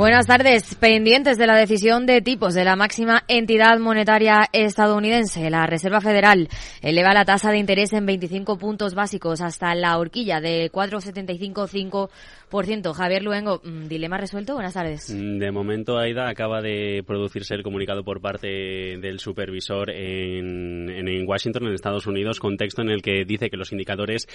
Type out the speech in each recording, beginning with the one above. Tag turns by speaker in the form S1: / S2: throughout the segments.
S1: Buenas tardes. Pendientes de la decisión de tipos de la máxima entidad monetaria estadounidense, la Reserva Federal eleva la tasa de interés en 25 puntos básicos hasta la horquilla de 4,75 por ciento, Javier Luengo, mm, dilema resuelto. Buenas tardes.
S2: Mm, de momento, Aida, acaba de producirse el comunicado por parte del supervisor en, en, Washington, en Estados Unidos, contexto en el que dice que los indicadores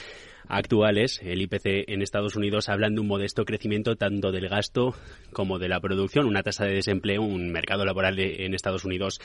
S2: actuales, el IPC en Estados Unidos, hablan de un modesto crecimiento tanto del gasto como de la producción, una tasa de desempleo, un mercado laboral en Estados Unidos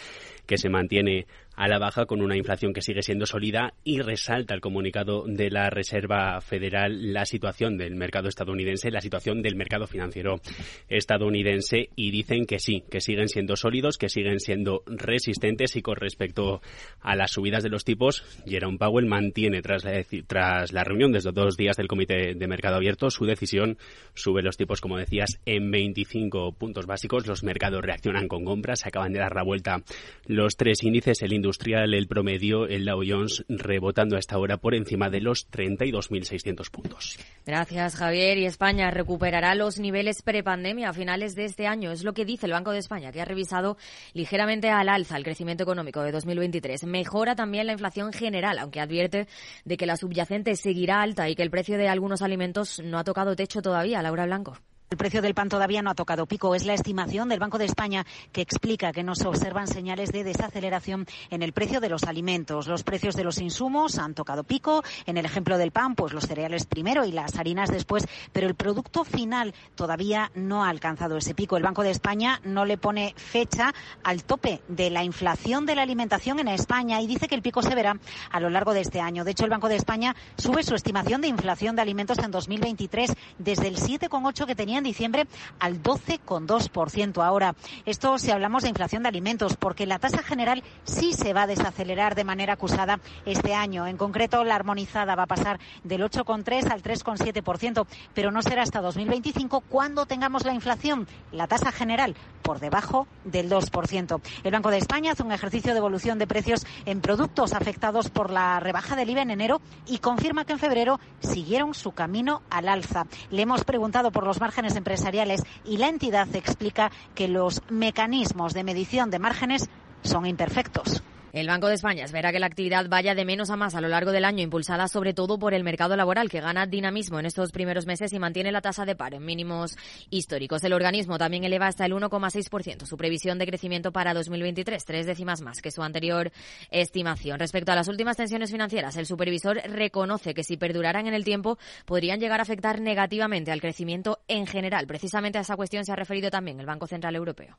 S2: que se mantiene a la baja con una inflación que sigue siendo sólida y resalta el comunicado de la Reserva Federal la situación del mercado estadounidense, la situación del mercado financiero estadounidense y dicen que sí, que siguen siendo sólidos, que siguen siendo resistentes y con respecto a las subidas de los tipos, Jerome Powell mantiene tras la, tras la reunión desde dos días del Comité de Mercado Abierto su decisión, sube los tipos, como decías, en 25 puntos básicos, los mercados reaccionan con compras, se acaban de dar la vuelta los tres índices, el industrial, el promedio, el Dow Jones rebotando a esta hora por encima de los 32.600 puntos.
S1: Gracias, Javier. Y España recuperará los niveles prepandemia a finales de este año. Es lo que dice el Banco de España, que ha revisado ligeramente al alza el crecimiento económico de 2023. Mejora también la inflación general, aunque advierte de que la subyacente seguirá alta y que el precio de algunos alimentos no ha tocado techo todavía. Laura Blanco.
S3: El precio del pan todavía no ha tocado pico. Es la estimación del Banco de España que explica que no se observan señales de desaceleración en el precio de los alimentos. Los precios de los insumos han tocado pico. En el ejemplo del pan, pues los cereales primero y las harinas después. Pero el producto final todavía no ha alcanzado ese pico. El Banco de España no le pone fecha al tope de la inflación de la alimentación en España y dice que el pico se verá a lo largo de este año. De hecho, el Banco de España sube su estimación de inflación de alimentos en 2023 desde el 7,8 que tenía en diciembre al 12,2% ahora. Esto si hablamos de inflación de alimentos, porque la tasa general sí se va a desacelerar de manera acusada este año. En concreto, la armonizada va a pasar del 8,3 al 3,7%, pero no será hasta 2025 cuando tengamos la inflación, la tasa general, por debajo del 2%. El Banco de España hace un ejercicio de evolución de precios en productos afectados por la rebaja del IVA en enero y confirma que en febrero siguieron su camino al alza. Le hemos preguntado por los márgenes empresariales y la entidad explica que los mecanismos de medición de márgenes son imperfectos.
S1: El Banco de España espera que la actividad vaya de menos a más a lo largo del año, impulsada sobre todo por el mercado laboral, que gana dinamismo en estos primeros meses y mantiene la tasa de paro en mínimos históricos. El organismo también eleva hasta el 1,6% su previsión de crecimiento para 2023, tres décimas más que su anterior estimación. Respecto a las últimas tensiones financieras, el supervisor reconoce que si perduraran en el tiempo podrían llegar a afectar negativamente al crecimiento en general. Precisamente a esa cuestión se ha referido también el Banco Central Europeo.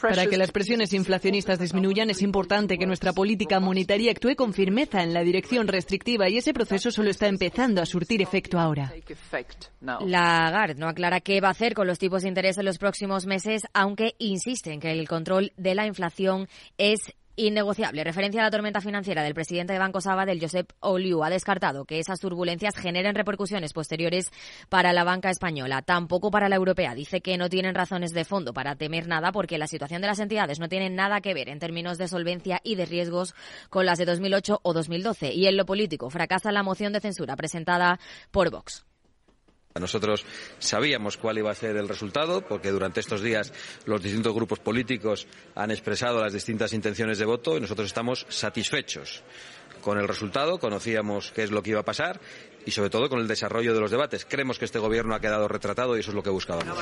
S4: Para que las presiones inflacionistas disminuyan es importante que nuestra política monetaria actúe con firmeza en la dirección restrictiva y ese proceso solo está empezando a surtir efecto ahora.
S1: Lagarde no aclara qué va a hacer con los tipos de interés en los próximos meses, aunque insiste en que el control de la inflación es Innegociable. Referencia a la tormenta financiera del presidente de Banco Sabadell, Josep Oliu, ha descartado que esas turbulencias generen repercusiones posteriores para la banca española, tampoco para la europea. Dice que no tienen razones de fondo para temer nada porque la situación de las entidades no tiene nada que ver en términos de solvencia y de riesgos con las de 2008 o 2012. Y en lo político, fracasa la moción de censura presentada por Vox.
S5: Nosotros sabíamos cuál iba a ser el resultado, porque durante estos días los distintos grupos políticos han expresado las distintas intenciones de voto y nosotros estamos satisfechos con el resultado, conocíamos qué es lo que iba a pasar y sobre todo con el desarrollo de los debates. Creemos que este gobierno ha quedado retratado y eso es lo que buscábamos.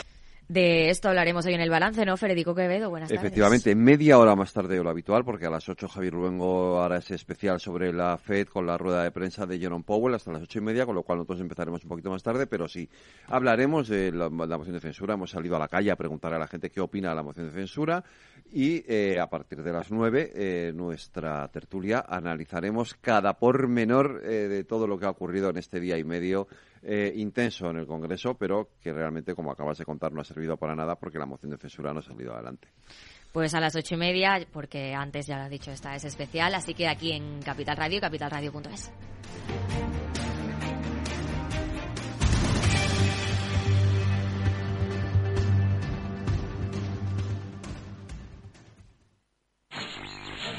S1: De esto hablaremos hoy en el balance, ¿no, Federico Quevedo? Buenas
S6: tardes. Efectivamente, media hora más tarde de lo habitual, porque a las 8 Javier Luengo hará ese especial sobre la FED con la rueda de prensa de Jerome Powell hasta las ocho y media, con lo cual nosotros empezaremos un poquito más tarde, pero sí, hablaremos de la, moción de censura. Hemos salido a la calle a preguntar a la gente qué opina de la moción de censura y eh, a partir de las 9, eh, nuestra tertulia, analizaremos cada pormenor eh, de todo lo que ha ocurrido en este día y medio eh, intenso en el Congreso, pero que realmente, como acabas de contar, no ha servido para nada porque la moción de censura no ha salido adelante.
S1: Pues a las ocho y media, porque antes ya lo ha dicho, esta es especial, así que aquí en Capital Radio, capitalradio.es.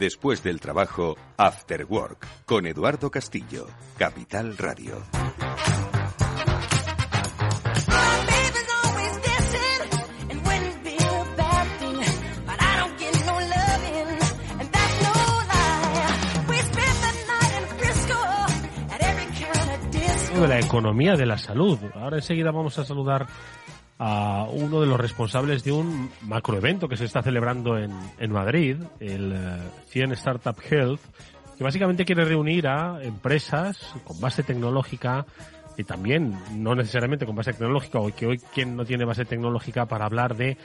S7: Después del trabajo, After Work, con Eduardo Castillo, Capital Radio.
S8: de la economía de la salud. Ahora enseguida vamos a saludar a uno de los responsables de un macroevento que se está celebrando en, en Madrid, el 100 eh, Startup Health, que básicamente quiere reunir a empresas con base tecnológica y también no necesariamente con base tecnológica, o que hoy quien no tiene base tecnológica para hablar de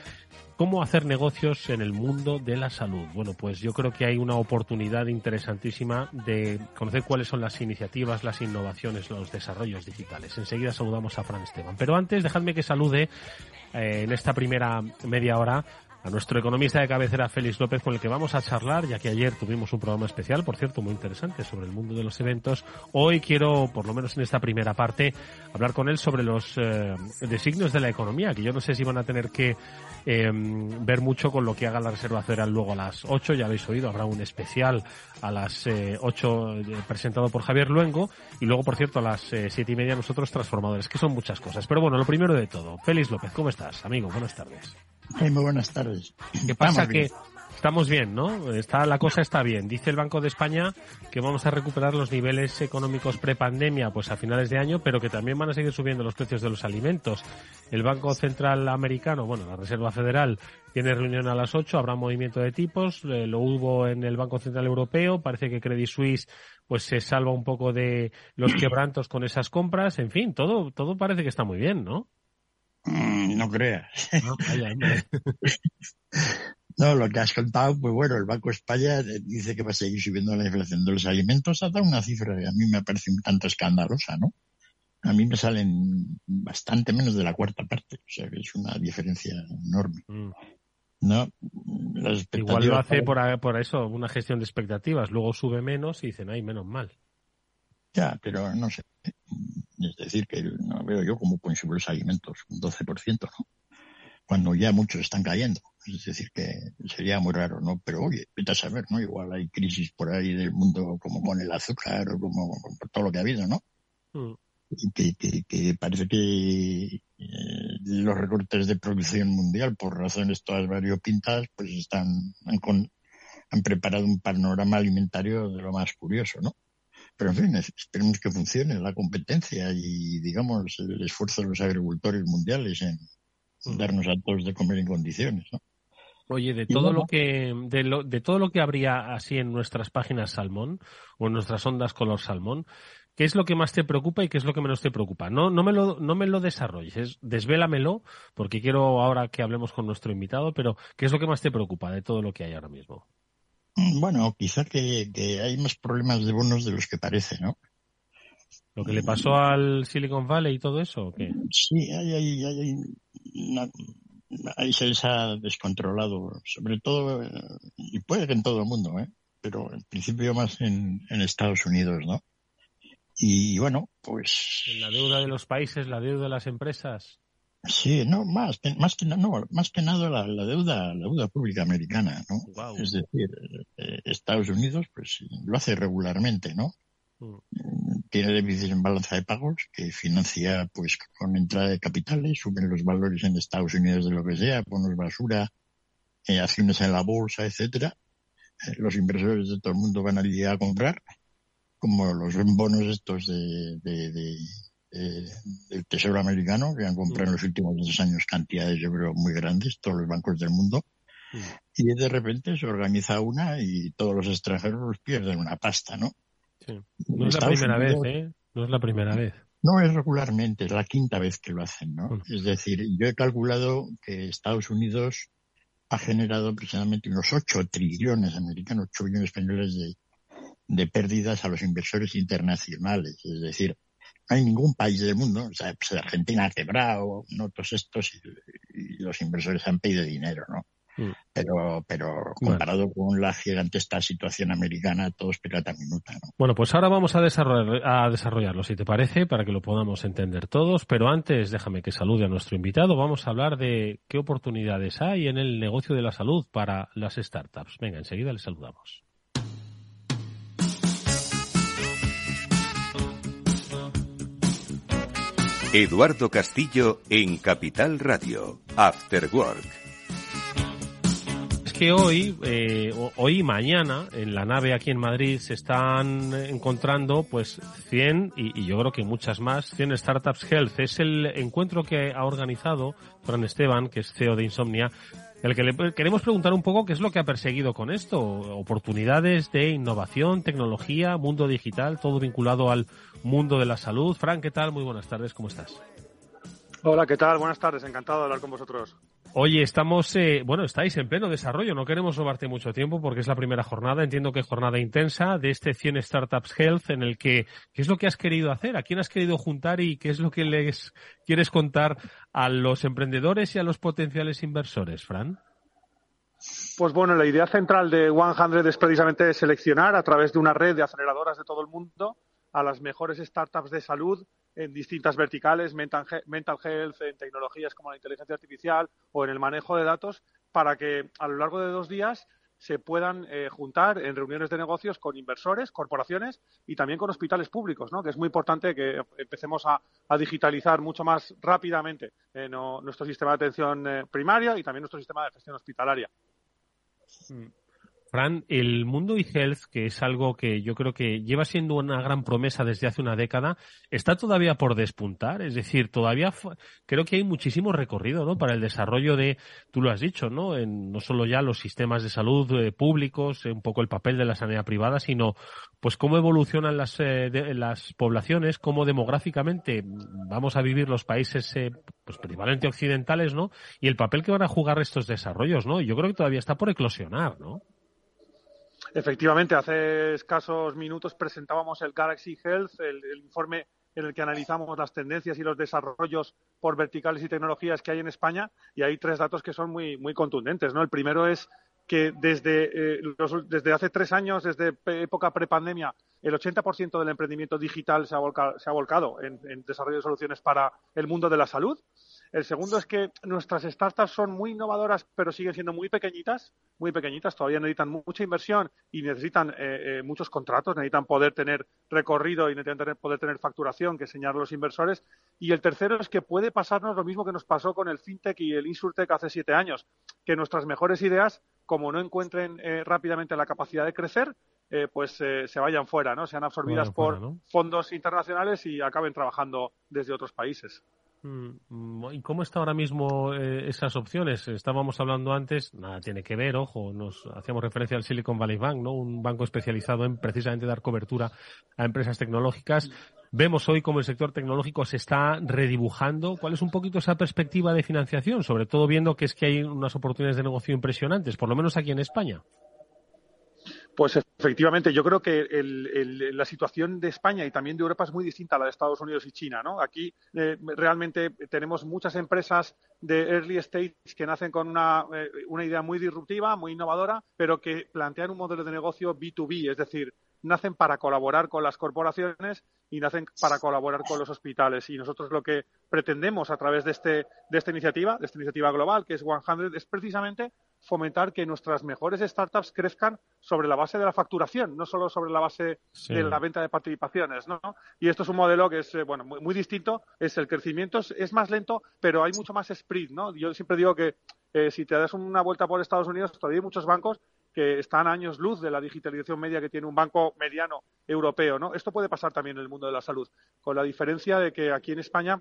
S8: cómo hacer negocios en el mundo de la salud. Bueno, pues yo creo que hay una oportunidad interesantísima de conocer cuáles son las iniciativas, las innovaciones, los desarrollos digitales. Enseguida saludamos a Fran Esteban. Pero antes, dejadme que salude eh, en esta primera media hora a nuestro economista de cabecera Félix López con el que vamos a charlar, ya que ayer tuvimos un programa especial, por cierto, muy interesante sobre el mundo de los eventos. Hoy quiero, por lo menos en esta primera parte, hablar con él sobre los eh, designios de la economía, que yo no sé si van a tener que em, ver mucho con lo que haga la Reserva Federal luego a las 8, ya habéis oído, habrá un especial a las eh, 8 eh, presentado por Javier Luengo y luego, por cierto, a las eh, siete y media nosotros transformadores, que son muchas cosas. Pero bueno, lo primero de todo, Félix López, ¿cómo estás, amigo? Buenas tardes
S9: muy buenas tardes.
S8: ¿Qué pasa? que estamos bien, ¿no? Está, la cosa está bien. Dice el Banco de España que vamos a recuperar los niveles económicos prepandemia pues a finales de año, pero que también van a seguir subiendo los precios de los alimentos. El Banco Central Americano, bueno, la Reserva Federal, tiene reunión a las 8, habrá movimiento de tipos, eh, lo hubo en el Banco Central Europeo, parece que Credit Suisse pues se salva un poco de los quebrantos con esas compras, en fin, todo, todo parece que está muy bien, ¿no?
S9: Mm, no creas. No, lo que has contado, pues bueno, el Banco de España dice que va a seguir subiendo la inflación de los alimentos. Ha dado una cifra que a mí me parece un tanto escandalosa, ¿no? A mí me salen bastante menos de la cuarta parte, o sea que es una diferencia enorme. Mm. No,
S8: Igual lo hace por, por eso, una gestión de expectativas. Luego sube menos y dicen, ay, menos mal.
S9: Ya, pero no sé. Es decir, que no veo yo cómo pueden subir los alimentos un 12%, ¿no? Cuando ya muchos están cayendo. Es decir, que sería muy raro, ¿no? Pero oye, vete a saber, ¿no? Igual hay crisis por ahí del mundo como con el azúcar o como con todo lo que ha habido, ¿no? Mm. Que, que, que, parece que eh, los recortes de producción mundial, por razones todas variopintas, pues están, han, han preparado un panorama alimentario de lo más curioso, ¿no? Pero en fin, esperemos que funcione la competencia y, digamos, el esfuerzo de los agricultores mundiales en mm. darnos a todos de comer en condiciones, ¿no?
S8: Oye, de todo lo que de, lo, de todo lo que habría así en nuestras páginas salmón o en nuestras ondas color salmón, ¿qué es lo que más te preocupa y qué es lo que menos te preocupa? No, no me lo, no me lo desarrolles, desvélamelo, porque quiero ahora que hablemos con nuestro invitado, pero ¿qué es lo que más te preocupa de todo lo que hay ahora mismo?
S9: Mm, bueno, quizá que, hay más problemas de bonos de los que parece, ¿no?
S8: ¿Lo que le pasó al Silicon Valley y todo eso o qué?
S9: Sí, hay, hay, hay, ahí se les ha descontrolado, sobre todo, eh, y puede que en todo el mundo, ¿eh? pero en principio más en, en Estados Unidos, ¿no? Y bueno, pues...
S8: ¿En la deuda de los países, la deuda de las empresas?
S9: Sí, no, más, más que, no, más que nada la, deuda, la deuda pública americana, ¿no? Es decir, eh, Estados Unidos, pues lo hace regularmente, ¿no? Mm. Tiene déficit en balanza de pagos que financia, pues, con entrada de capitales, suben los valores en Estados Unidos de lo que sea, bonos basura, eh, acciones en la bolsa, etcétera. Eh, los inversores de todo el mundo van allí a comprar, como los bonos estos de, de eh, del Tesoro americano, que han comprado en los últimos dos años cantidades, yo creo, muy grandes, todos los bancos del mundo. Y de repente se organiza una y todos los extranjeros pierden una pasta, ¿no?
S8: No es la primera vez, ¿eh? No es la primera vez.
S9: No es regularmente, es la quinta vez que lo hacen, ¿no? Es decir, yo he calculado que Estados Unidos ha generado precisamente unos 8 trillones americanos, 8 billones españoles de, de pérdidas a los inversores internacionales. Es decir, hay ningún país del mundo, o sea, pues Argentina ha quebrado, no todos estos, y, los inversores han pedido dinero, ¿no? Mm. Pero, pero comparado con la gigantesca situación americana, todo es pelota minuta, ¿no?
S8: Bueno, pues ahora vamos a, desarrollar, a desarrollarlo, si te parece, para que lo podamos entender todos. Pero antes, déjame que salude a nuestro invitado. Vamos a hablar de qué oportunidades hay en el negocio de la salud para las startups. Venga, enseguida le saludamos.
S7: Eduardo Castillo en Capital Radio, After Work.
S8: Es que hoy, eh, hoy y mañana, en la nave aquí en Madrid, se están encontrando pues 100 y, y, yo creo que muchas más, 100 Startups Health. Es el encuentro que ha organizado Fran Esteban, que es CEO de Insomnia, el que le queremos preguntar un poco qué es lo que ha perseguido con esto. Oportunidades de innovación, tecnología, mundo digital, todo vinculado al mundo de la salud. Frank, ¿qué tal? Muy buenas tardes, ¿cómo estás?
S10: Hola, ¿qué tal? Buenas tardes, encantado de hablar con vosotros.
S8: Oye, estamos, eh, bueno, estáis en pleno desarrollo, no queremos robarte mucho tiempo porque es la primera jornada, entiendo que jornada intensa de este 100 Startups Health en el que, ¿qué es lo que has querido hacer? ¿A quién has querido juntar y qué es lo que les quieres contar a los emprendedores y a los potenciales inversores, Fran?
S10: Pues bueno, la idea central de 100 es precisamente seleccionar a través de una red de aceleradoras de todo el mundo a las mejores startups de salud en distintas verticales, mental, health, en tecnologías como la inteligencia artificial o en el manejo de datos, para que a lo largo de dos días se puedan eh, juntar en reuniones de negocios con inversores, corporaciones y también con hospitales públicos, ¿no? que es muy importante que empecemos a, digitalizar mucho más rápidamente eh, nuestro sistema de atención eh, primaria y también nuestro sistema de gestión hospitalaria.
S8: Mm. Fran, el mundo e-health, que es algo que yo creo que lleva siendo una gran promesa desde hace una década, está todavía por despuntar. Es decir, todavía creo que hay muchísimo recorrido ¿no? para el desarrollo de, tú lo has dicho, no, en, no solo ya los sistemas de salud eh, públicos, eh, un poco el papel de la sanidad privada, sino pues cómo evolucionan las, eh, las poblaciones, cómo demográficamente vamos a vivir los países pues principalmente occidentales, ¿no? Y el papel que van a jugar estos desarrollos, ¿no? Yo creo que todavía está por eclosionar, ¿no?
S10: Efectivamente, hace escasos minutos presentábamos el Galaxy Health, el, informe en el que analizamos las tendencias y los desarrollos por verticales y tecnologías que hay en España y hay tres datos que son muy, muy contundentes. ¿no? El primero es que desde, eh, desde hace tres años, desde época prepandemia, el 80% del emprendimiento digital se ha volcado, se ha volcado en, en desarrollo de soluciones para el mundo de la salud. El segundo es que nuestras startups son muy innovadoras, pero siguen siendo muy pequeñitas, muy pequeñitas, todavía necesitan mucha inversión y necesitan eh, eh, muchos contratos, necesitan poder tener recorrido y necesitan poder tener facturación que enseñar a los inversores. Y el tercero es que puede pasarnos lo mismo que nos pasó con el FinTech y el InsurTech hace siete años, que nuestras mejores ideas, como no encuentren eh, rápidamente la capacidad de crecer, pues se vayan fuera, ¿no? Sean absorbidas por fondos internacionales y acaben trabajando desde otros países.
S8: Mm, ¿Y cómo está ahora mismo eh, esas opciones? Estábamos hablando antes, nada tiene que ver, ojo, nos hacíamos referencia al Silicon Valley Bank, ¿no? Un banco especializado en precisamente dar cobertura a empresas tecnológicas. Vemos hoy cómo el sector tecnológico se está redibujando. ¿Cuál es un poquito esa perspectiva de financiación? Sobre todo viendo que es que hay unas oportunidades de negocio impresionantes, por lo menos aquí en España.
S10: Pues efectivamente, yo creo que la situación de España y también de Europa es muy distinta a la de Estados Unidos y China. ¿no? Aquí eh, realmente tenemos muchas empresas de early stage que nacen con una, eh, idea muy disruptiva, muy innovadora, pero que plantean un modelo de negocio B2B, es decir, nacen para colaborar con las corporaciones y nacen para colaborar con los hospitales. Y nosotros lo que pretendemos a través de, este, de esta iniciativa, de esta iniciativa global, que es 100, es precisamente fomentar que nuestras mejores startups crezcan sobre la base de la facturación, no solo sobre la base de la venta de participaciones, ¿no? Y esto es un modelo que es, eh, bueno, muy, distinto. Es el crecimiento es, más lento, pero hay mucho más sprint, ¿no? Yo siempre digo que eh, si te das una vuelta por Estados Unidos, todavía hay muchos bancos que están a años luz de la digitalización media que tiene un banco mediano europeo, ¿no? Esto puede pasar también en el mundo de la salud, con la diferencia de que aquí en España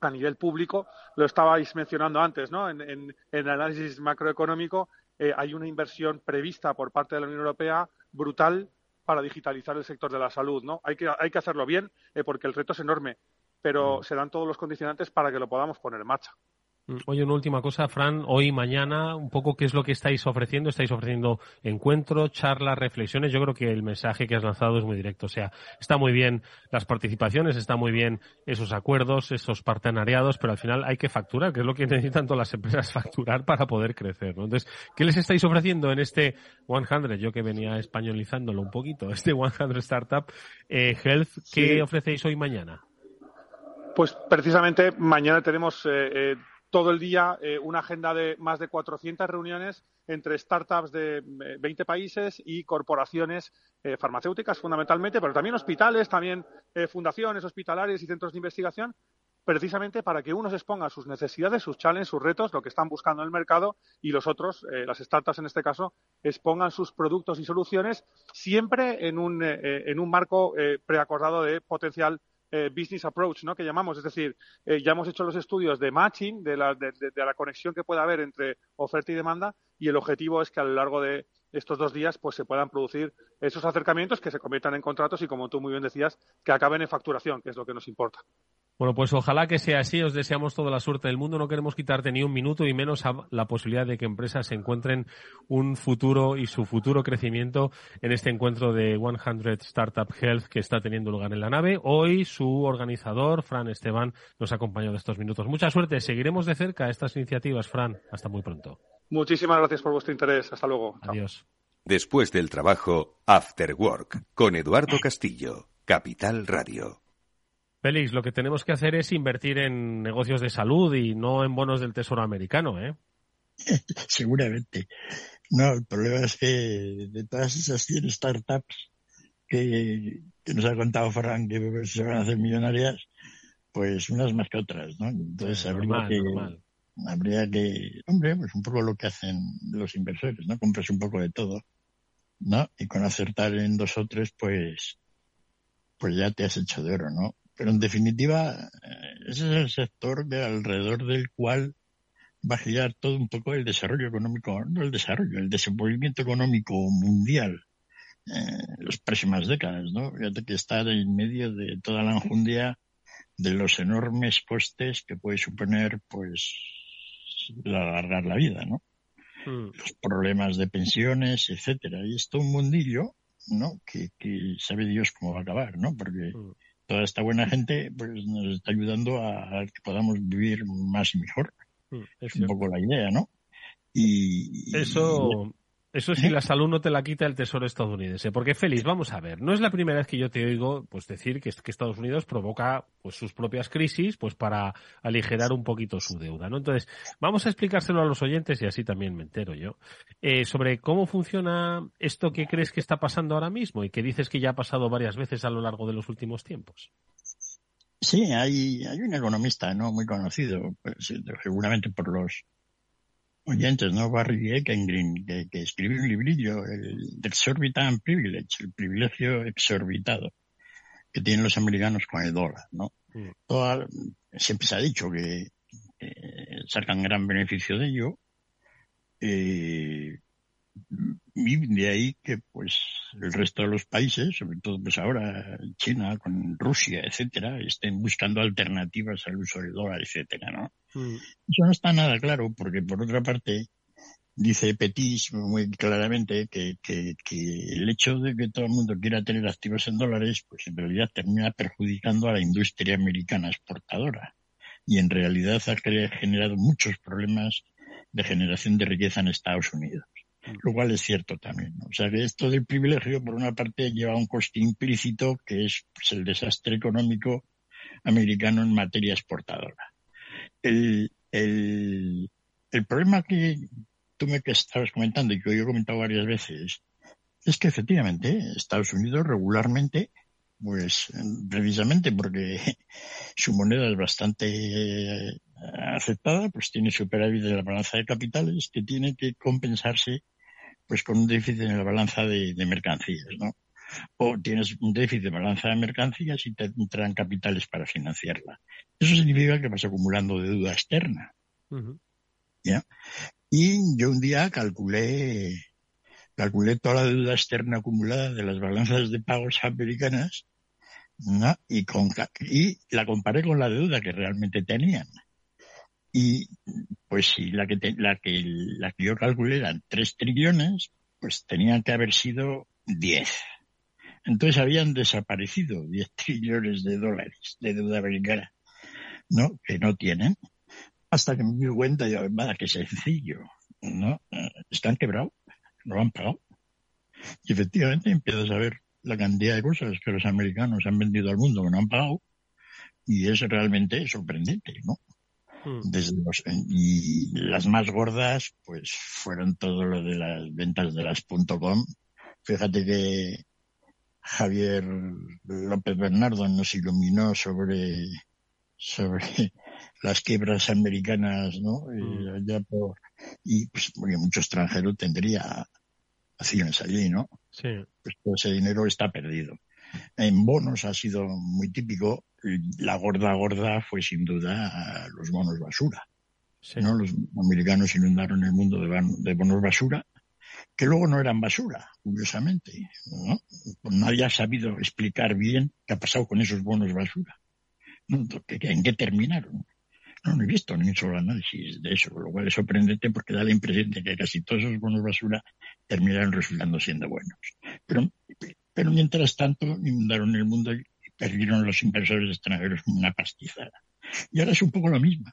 S10: a nivel público, lo estabais mencionando antes, ¿no? En, el análisis macroeconómico eh, hay una inversión prevista por parte de la Unión Europea brutal para digitalizar el sector de la salud, ¿no? Hay que, hay que hacerlo bien eh, porque el reto es enorme, pero mm. se dan todos los condicionantes para que lo podamos poner en marcha.
S8: Mm, oye, una última cosa, Fran, hoy, mañana, un poco qué es lo que estáis ofreciendo. Estáis ofreciendo encuentros, charlas, reflexiones. Yo creo que el mensaje que has lanzado es muy directo. O sea, está muy bien las participaciones, está muy bien esos acuerdos, esos partenariados, pero al final hay que facturar, que es lo que necesitan todas las empresas, facturar para poder crecer. ¿no? Entonces, ¿qué les estáis ofreciendo en este 100? Yo que venía españolizándolo un poquito, este 100 Startup eh, Health, ¿qué ofrecéis hoy, mañana?
S10: Pues precisamente mañana tenemos eh, eh todo el día eh, una agenda de más de 400 reuniones entre startups de 20 eh, países y corporaciones eh, farmacéuticas fundamentalmente, pero también hospitales, también fundaciones hospitalarias y centros de investigación, precisamente para que unos expongan sus necesidades, sus challenges, sus retos, lo que están buscando en el mercado, y los otros, las startups en este caso, expongan sus productos y soluciones siempre en un, en un marco preacordado de potencial eh, business approach, ¿no? Que llamamos, es decir, eh, ya hemos hecho los estudios de matching, de la, de, la conexión que puede haber entre oferta y demanda, y el objetivo es que a lo largo de estos dos días, pues se puedan producir esos acercamientos que se conviertan en contratos y, como tú muy bien decías, que acaben en facturación, que es lo que nos importa.
S8: Bueno, pues ojalá que sea así. Os deseamos toda la suerte del mundo. No queremos quitarte ni un minuto y menos la posibilidad de que empresas encuentren un futuro y su futuro crecimiento en este encuentro de 100 Startup Health que está teniendo lugar en la nave. Hoy su organizador, Fran Esteban, nos ha acompañado de estos minutos. Mucha suerte. Seguiremos de cerca estas iniciativas, Fran. Hasta muy pronto.
S10: Muchísimas gracias por vuestro interés. Hasta luego.
S8: Adiós.
S7: Después del trabajo, After Work, con Eduardo Castillo, Capital Radio.
S8: Félix, lo que tenemos que hacer es invertir en negocios de salud y no en bonos del Tesoro americano, ¿eh?
S9: Seguramente. No, el problema es que de todas esas 100 startups que, nos ha contado Frank que se van a hacer millonarias, pues unas más que otras, ¿no? Entonces habría, que, habría que, hombre, pues un poco lo que hacen los inversores, ¿no? Compras un poco de todo, ¿no? Y con acertar en dos o tres, pues, pues ya te has hecho de oro, ¿no? Pero en definitiva, eh, ese es el sector de alrededor del cual va a girar todo un poco el desarrollo económico, no el desarrollo, el desenvolvimiento económico mundial en eh, las próximas décadas, ¿no? Fíjate que está en medio de toda la enjundia de los enormes costes que puede suponer, pues, alargar la vida, ¿no? Hmm. Los problemas de pensiones, etcétera. Y es todo un mundillo, ¿no? Que, que sabe Dios cómo va a acabar, ¿no? Porque hmm toda esta buena gente pues nos está ayudando a, que podamos vivir más y mejor. Mm, es un poco la idea, ¿no?
S8: Y, eso, eso sí, la salud no te la quita el Tesoro estadounidense. Porque, Félix, vamos a ver, no es la primera vez que yo te oigo pues, decir que, que Estados Unidos provoca pues, sus propias crisis pues, para aligerar un poquito su deuda. ¿no? Entonces, vamos a explicárselo a los oyentes y así también me entero yo. Eh, sobre cómo funciona esto que crees que está pasando ahora mismo y que dices que ya ha pasado varias veces a lo largo de los últimos tiempos.
S9: Sí, hay, hay un economista no muy conocido, pues, seguramente por los oyentes, ¿no? Barry Eckengrin, que, que escribió un librillo, el Exorbitant Privilege, el privilegio exorbitado que tienen los americanos con el dólar, ¿no? Mm. siempre se ha dicho que sacan gran beneficio de ello. Eh, y de ahí que pues el resto de los países, sobre todo pues ahora China con Rusia, etcétera, estén buscando alternativas al uso del dólar, etcétera, ¿no? Mm. Eso no está nada claro porque por otra parte dice Petis muy claramente que, que, que, el hecho de que todo el mundo quiera tener activos en dólares, pues en realidad termina perjudicando a la industria americana exportadora. Y en realidad ha generado muchos problemas de generación de riqueza en Estados Unidos. Lo cual es cierto también. O sea que esto del privilegio, por una parte, lleva un coste implícito que es pues, el desastre económico americano en materia exportadora. El, el, el problema que tú me estabas comentando y que yo he comentado varias veces es que efectivamente Estados Unidos regularmente, pues precisamente porque su moneda es bastante eh, aceptada, pues tiene superávit en la balanza de capitales que tiene que compensarse pues con un déficit en la balanza de, mercancías, ¿no? O tienes un déficit de balanza de mercancías y te entran capitales para financiarla. Eso significa que vas acumulando deuda externa. ¿Ya? Y yo un día calculé, calculé toda la deuda externa acumulada de las balanzas de pagos americanas y, con, y la comparé con la deuda que realmente tenían. Y pues si la que, la que, la que yo calculé eran 3 trillones, pues tenían que haber sido 10. Entonces habían desaparecido 10 trillones de dólares de deuda americana, ¿no? Que no tienen hasta que me di cuenta, yo, vaya, qué sencillo, ¿no? Están quebrados, no han pagado. Y efectivamente empiezas a ver la cantidad de cosas que los americanos han vendido al mundo que no han pagado, y es realmente sorprendente, ¿no? Hmm. Desde los, y las más gordas, pues fueron todo lo de las ventas de las .com. Fíjate que Javier López Bernardo nos iluminó sobre, sobre las quiebras americanas, ¿no? Y, mm. y pues mucho extranjero tendría acciones allí, ¿no?
S8: Sí.
S9: Pues todo ese dinero está perdido. En bonos ha sido muy típico. La gorda gorda fue sin duda los bonos basura. ¿no? Los americanos inundaron el mundo de, de, bonos basura, que luego no eran basura, curiosamente. ¿no? Pues nadie ha sabido explicar bien qué ha pasado con esos bonos basura. ¿En qué terminaron? No, no he visto ni un solo análisis de eso, lo cual es sorprendente porque da la impresión de que casi todos esos bonos basura terminaron resultando siendo buenos. Pero, pero mientras tanto inundaron el mundo y perdieron los inversores extranjeros una pastizada. Y ahora es un poco lo mismo.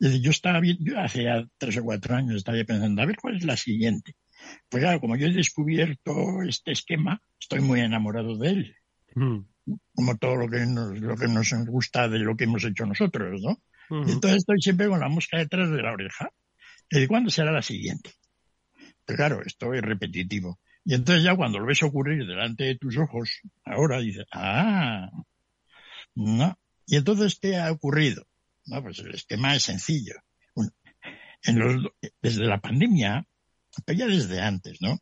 S9: yo estaba bien, yo hace ya tres o cuatro años estaba pensando, a ver cuál es la siguiente. Pues claro, como yo he descubierto este esquema, estoy muy enamorado de él. Mm. Como todo lo que, nos, lo que nos gusta de lo que hemos hecho nosotros, ¿no? y entonces estoy siempre con la mosca detrás de la oreja. ¿Y cuándo será la siguiente? Pero claro, esto es repetitivo. Y entonces ya cuando lo ves ocurrir delante de tus ojos, ahora dices, ah, no. Y entonces, ¿qué ha ocurrido? No, pues el esquema es sencillo. en los, desde la pandemia, pero ya desde antes, ¿no?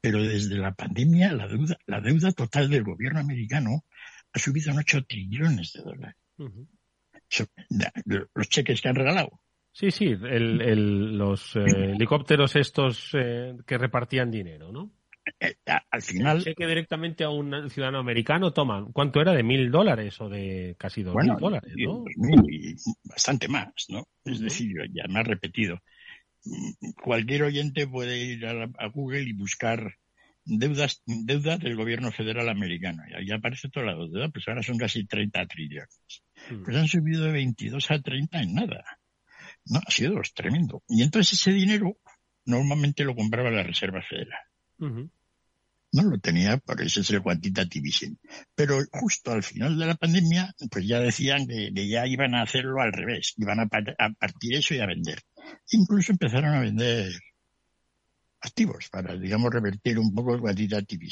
S9: Pero desde la pandemia, la deuda, la deuda total del gobierno americano ha subido en 8 trillones de dólares los cheques que han regalado.
S8: Sí, sí, el, los eh, helicópteros estos eh, que repartían dinero, ¿no?
S9: Eh, al final.
S8: El cheque directamente a un ciudadano americano toman, ¿cuánto era? ¿De mil dólares o de casi dos mil dólares? ¿no?
S9: bastante más, ¿no? Es decir, ya me ha repetido. Cualquier oyente puede ir a, a Google y buscar deudas, deuda del gobierno federal americano. Y ahí aparece toda la deuda, pues ahora son casi 30 trillones. Hmm. Pues han subido de 22 a 30 en nada. No, ha sido tremendo. Y entonces ese dinero normalmente lo compraba la Reserva Federal. No lo tenía, por ese es el quantitative Pero justo al final de la pandemia, pues ya decían que, ya iban a hacerlo al revés, iban a, a partir eso y a vender. Incluso empezaron a vender activos para, digamos, revertir un poco el quantitative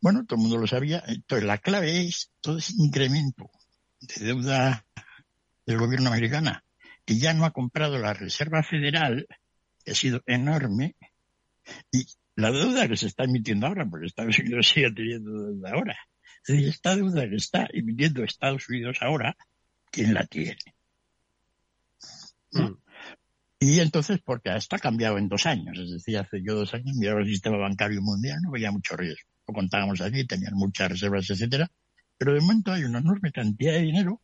S9: Bueno, todo el mundo lo sabía. Entonces, la clave es todo ese incremento de deuda del gobierno americano, que ya no ha comprado la Reserva Federal, que ha sido enorme, y la deuda que se está emitiendo ahora, porque Estados Unidos sigue teniendo deuda ahora. Es decir, esta deuda que está emitiendo Estados Unidos ahora, ¿quién la tiene? Mm. Y entonces, porque esto ha cambiado en dos años, es decir, hace yo dos años miraba el sistema bancario mundial, no veía mucho riesgo. Lo contábamos allí, tenían muchas reservas, etcétera, pero de momento hay una enorme cantidad de dinero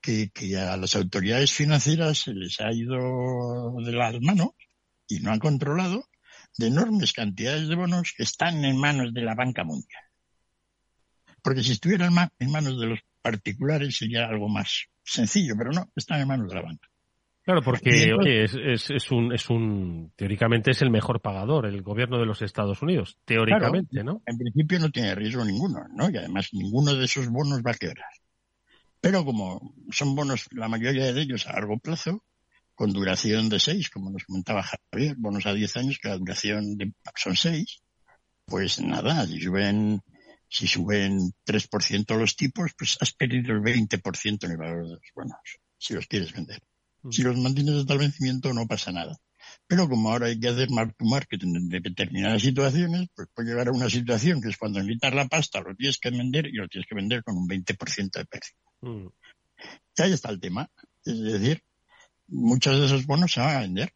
S9: que, que a las autoridades financieras se les ha ido de las manos y no han controlado de enormes cantidades de bonos que están en manos de la banca mundial. Porque si estuvieran en manos de los particulares sería algo más sencillo, pero no, están en manos de la banca.
S8: Claro, porque oye, es, es, un, es un, teóricamente es el mejor pagador, el gobierno de los Estados Unidos, teóricamente, ¿no?
S9: En principio no tiene riesgo ninguno, ¿no? Y además ninguno de esos bonos va a quebrar. Pero como son bonos, la mayoría de ellos a largo plazo, con duración de seis, como nos comentaba Javier, bonos a diez años que la duración de, son seis, pues nada, si suben, si suben 3% los tipos, pues has perdido el 20% en el valor de los bonos, si los quieres vender. Mm. Si los mantienes hasta el vencimiento no pasa nada. Pero como ahora hay que hacer mark to market en determinadas situaciones, pues puede llegar a una situación que es cuando necesitas la pasta, lo tienes que vender y lo tienes que vender con un 20% de pérdida. Mm. Y ahí está el tema. Es decir, muchos de esos bonos se van a vender.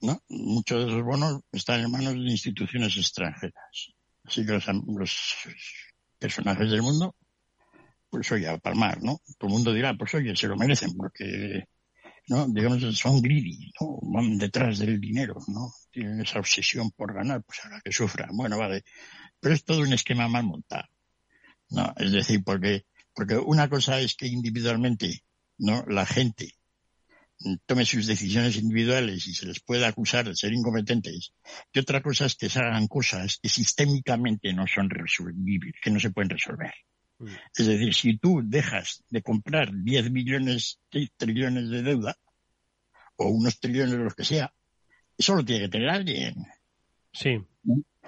S9: ¿no? Muchos de esos bonos están en manos de instituciones extranjeras. Así que los, los personajes del mundo, pues oye, a palmar, ¿no? Todo el mundo dirá, pues oye, se lo merecen porque ¿no? Digamos, son greedy, ¿no? Van detrás del dinero, ¿no? Tienen esa obsesión por ganar, pues ahora que sufran. Bueno, vale. Pero es todo un esquema mal montado. No, es decir, porque, porque una cosa es que individualmente, ¿no? La gente tome sus decisiones individuales y se les pueda acusar de ser incompetentes. Y otra cosa es que se hagan cosas que sistémicamente no son resolvibles, que no se pueden resolver. Es decir, si tú dejas de comprar 10 millones, 6 trillones de deuda, o unos trillones de los que sea, eso lo tiene que tener alguien.
S8: Sí.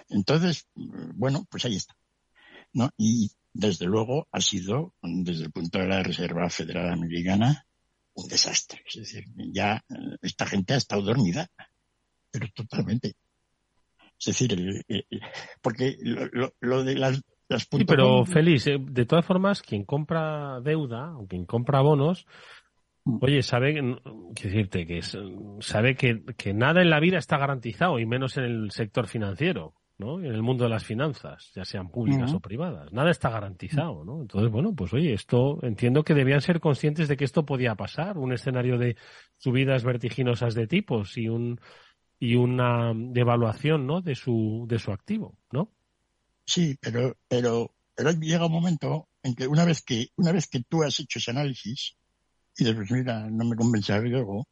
S9: Entonces, bueno, pues ahí está. ¿no? Y desde luego ha sido, desde el punto de la Reserva Federal Americana, un desastre. Es decir, ya esta gente ha estado dormida, pero totalmente. Es decir, porque lo de las
S8: sí, pero feliz, eh, de todas formas, quien compra deuda o quien compra bonos, mm. oye, sabe, que decirte, que sabe que, que, nada en la vida está garantizado, y menos en el sector financiero, ¿no? En el mundo de las finanzas, ya sean públicas o privadas. Nada está garantizado, ¿no? Entonces, bueno, pues oye, esto, entiendo que debían ser conscientes de que esto podía pasar, un escenario de subidas vertiginosas de tipos y un, y una devaluación, ¿no? De su, de su activo, ¿no?
S9: Sí, pero, pero, pero llega un momento en que una vez que, una vez que tú has hecho ese análisis y después, mira, no me convence algo,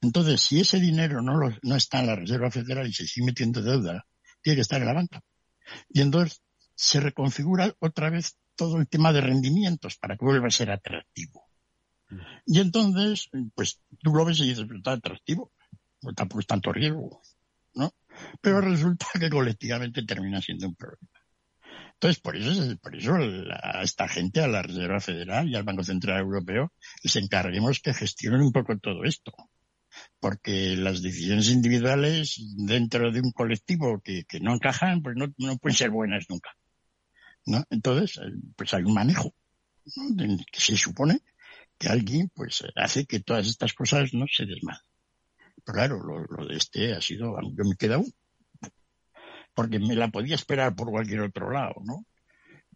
S9: entonces si ese dinero no, lo, no está en la Reserva Federal y se sigue metiendo deuda, tiene que estar en la banca. Y entonces se reconfigura otra vez todo el tema de rendimientos para que vuelva a ser atractivo. Y entonces, pues tú lo ves y dices, está atractivo, no tampoco es tanto riesgo, ¿no? Pero resulta que colectivamente termina siendo un problema. Entonces, por eso, por eso a esta gente, a la Reserva Federal y al Banco Central Europeo, les encarguemos que gestionen un poco todo esto. Porque las decisiones individuales dentro de un colectivo que, no encajan, pues no, pueden ser buenas nunca. ¿no? Entonces, eh, pues hay un manejo que se supone que alguien pues hace que todas estas cosas no se desmaden. Pero claro, lo, de este ha sido, yo me queda un porque me la podía esperar por cualquier otro lado, ¿no?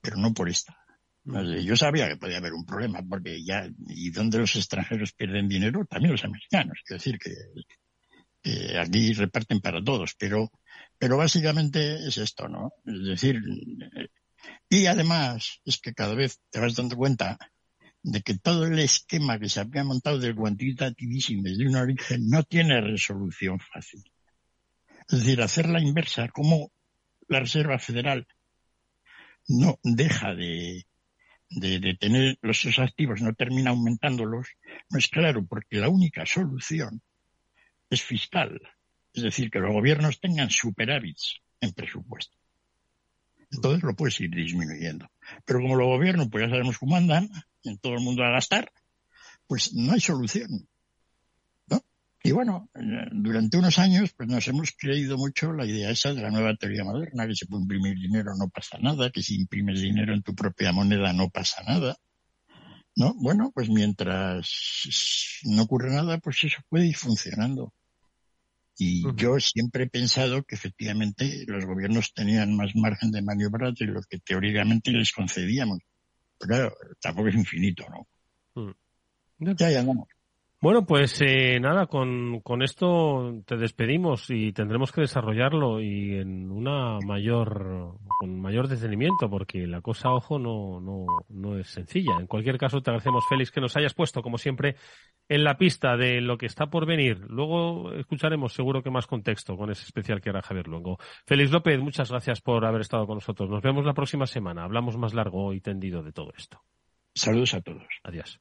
S9: Pero no por esta. Mm. Yo sabía que podía haber un problema, porque ya, y donde los extranjeros pierden dinero, también los americanos. Quiero decir que, aquí reparten para todos, pero, pero básicamente es esto, ¿no? Es decir, y además es que cada vez te vas dando cuenta de que todo el esquema que se había montado del quantitative desde un origen no tiene resolución fácil. Es decir, hacer la inversa, como la Reserva Federal no deja de, tener los activos, no termina aumentándolos, no es claro, porque la única solución es fiscal. Es decir, que los gobiernos tengan superávits en presupuesto. Entonces lo puedes ir disminuyendo. Pero como los gobiernos, pues ya sabemos cómo andan, en todo el mundo a gastar, pues no hay solución. Y bueno, durante unos años pues nos hemos creído mucho la idea esa de la nueva teoría moderna, que si puede imprimir dinero no pasa nada, que si imprimes dinero en tu propia moneda no pasa nada. ¿No? Bueno, pues mientras no ocurre nada, pues eso puede ir funcionando. Y yo siempre he pensado que efectivamente los gobiernos tenían más margen de maniobra de lo que teóricamente les concedíamos. Pero claro, tampoco es infinito, ¿no? Mm. Ya, ya andamos.
S8: Bueno, pues eh, nada, con, con esto te despedimos y tendremos que desarrollarlo y en una mayor, con mayor detenimiento, porque la cosa, ojo, no, no, no es sencilla. En cualquier caso, te agradecemos, Félix, que nos hayas puesto, como siempre, en la pista de lo que está por venir. Luego escucharemos seguro que más contexto con ese especial que hará Javier Luengo. Félix López, muchas gracias por haber estado con nosotros. Nos vemos la próxima semana. Hablamos más largo y tendido de todo esto.
S9: Saludos a todos.
S8: Adiós.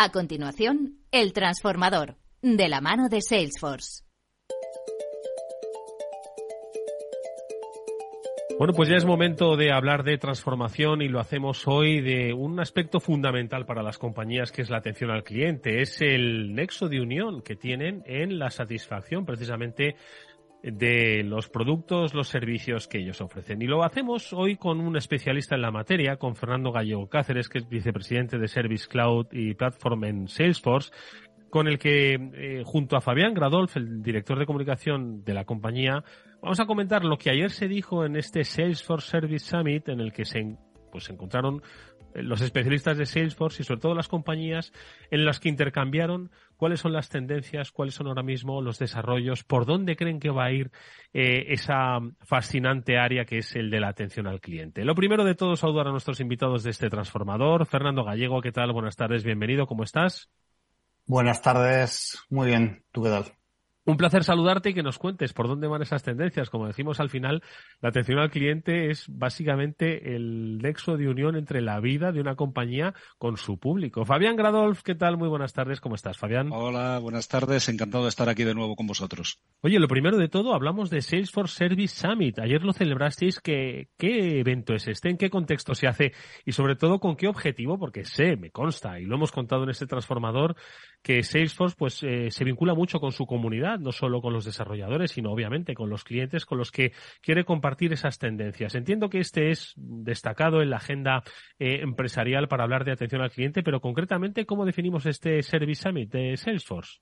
S11: A continuación, El Transformador, de la mano de Salesforce.
S8: Bueno, pues ya es momento de hablar de transformación y lo hacemos hoy de un aspecto fundamental para las compañías que es la atención al cliente. Es el nexo de unión que tienen en la satisfacción precisamente de los productos, los servicios que ellos ofrecen. Y lo hacemos hoy con un especialista en la materia, con Fernando Gallego Cáceres, que es vicepresidente de Service Cloud y Platform en Salesforce, con el que, eh, junto a Fabián Gradolf, el director de comunicación de la compañía, vamos a comentar lo que ayer se dijo en este Salesforce Service Summit, en el que se, pues, encontraron los especialistas de Salesforce y sobre todo las compañías en las que intercambiaron cuáles son las tendencias, cuáles son ahora mismo los desarrollos, por dónde creen que va a ir eh, esa fascinante área que es el de la atención al cliente. Lo primero de todo, saludar a nuestros invitados de este transformador. Fernando Gallego, ¿qué tal? Buenas tardes, bienvenido, ¿cómo estás?
S12: Buenas tardes, muy bien, ¿tú qué tal?
S8: Un placer saludarte y que nos cuentes por dónde van esas tendencias. Como decimos al final, la atención al cliente es básicamente el nexo de unión entre la vida de una compañía con su público. Fabián Gradolf, ¿qué tal? Muy buenas tardes. ¿Cómo estás, Fabián?
S13: Hola, buenas tardes. Encantado de estar aquí de nuevo con vosotros.
S8: Oye, lo primero de todo, hablamos de Salesforce Service Summit. Ayer lo celebrasteis. ¿Qué, qué evento es este? ¿En qué contexto se hace? Y sobre todo, ¿con qué objetivo? Porque sé, me consta, y lo hemos contado en este transformador, que Salesforce pues eh, se vincula mucho con su comunidad, no solo con los desarrolladores, sino obviamente con los clientes con los que quiere compartir esas tendencias. Entiendo que este es destacado en la agenda eh, empresarial para hablar de atención al cliente, pero concretamente, ¿cómo definimos este Service Summit de Salesforce?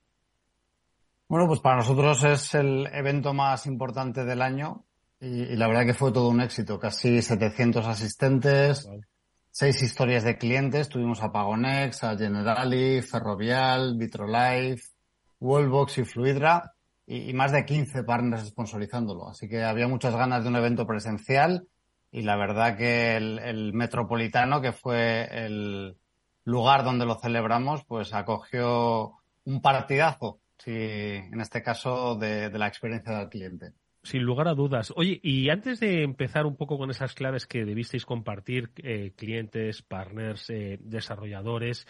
S12: Bueno, pues para nosotros es el evento más importante del año y, la verdad que fue todo un éxito. Casi 700 asistentes, seis historias de clientes. Tuvimos a Pagonex, a Generali, Ferrovial, Vitrolife, Wallbox y Fluidra y, más de 15 partners sponsorizándolo. Así que había muchas ganas de un evento presencial y la verdad que el, Metropolitano, que fue el lugar donde lo celebramos, pues acogió un partidazo, sí, en este caso de la experiencia del cliente
S8: sin lugar a dudas. Oye, y antes de empezar un poco con esas claves que debisteis compartir, eh, clientes, partners, eh, desarrolladores,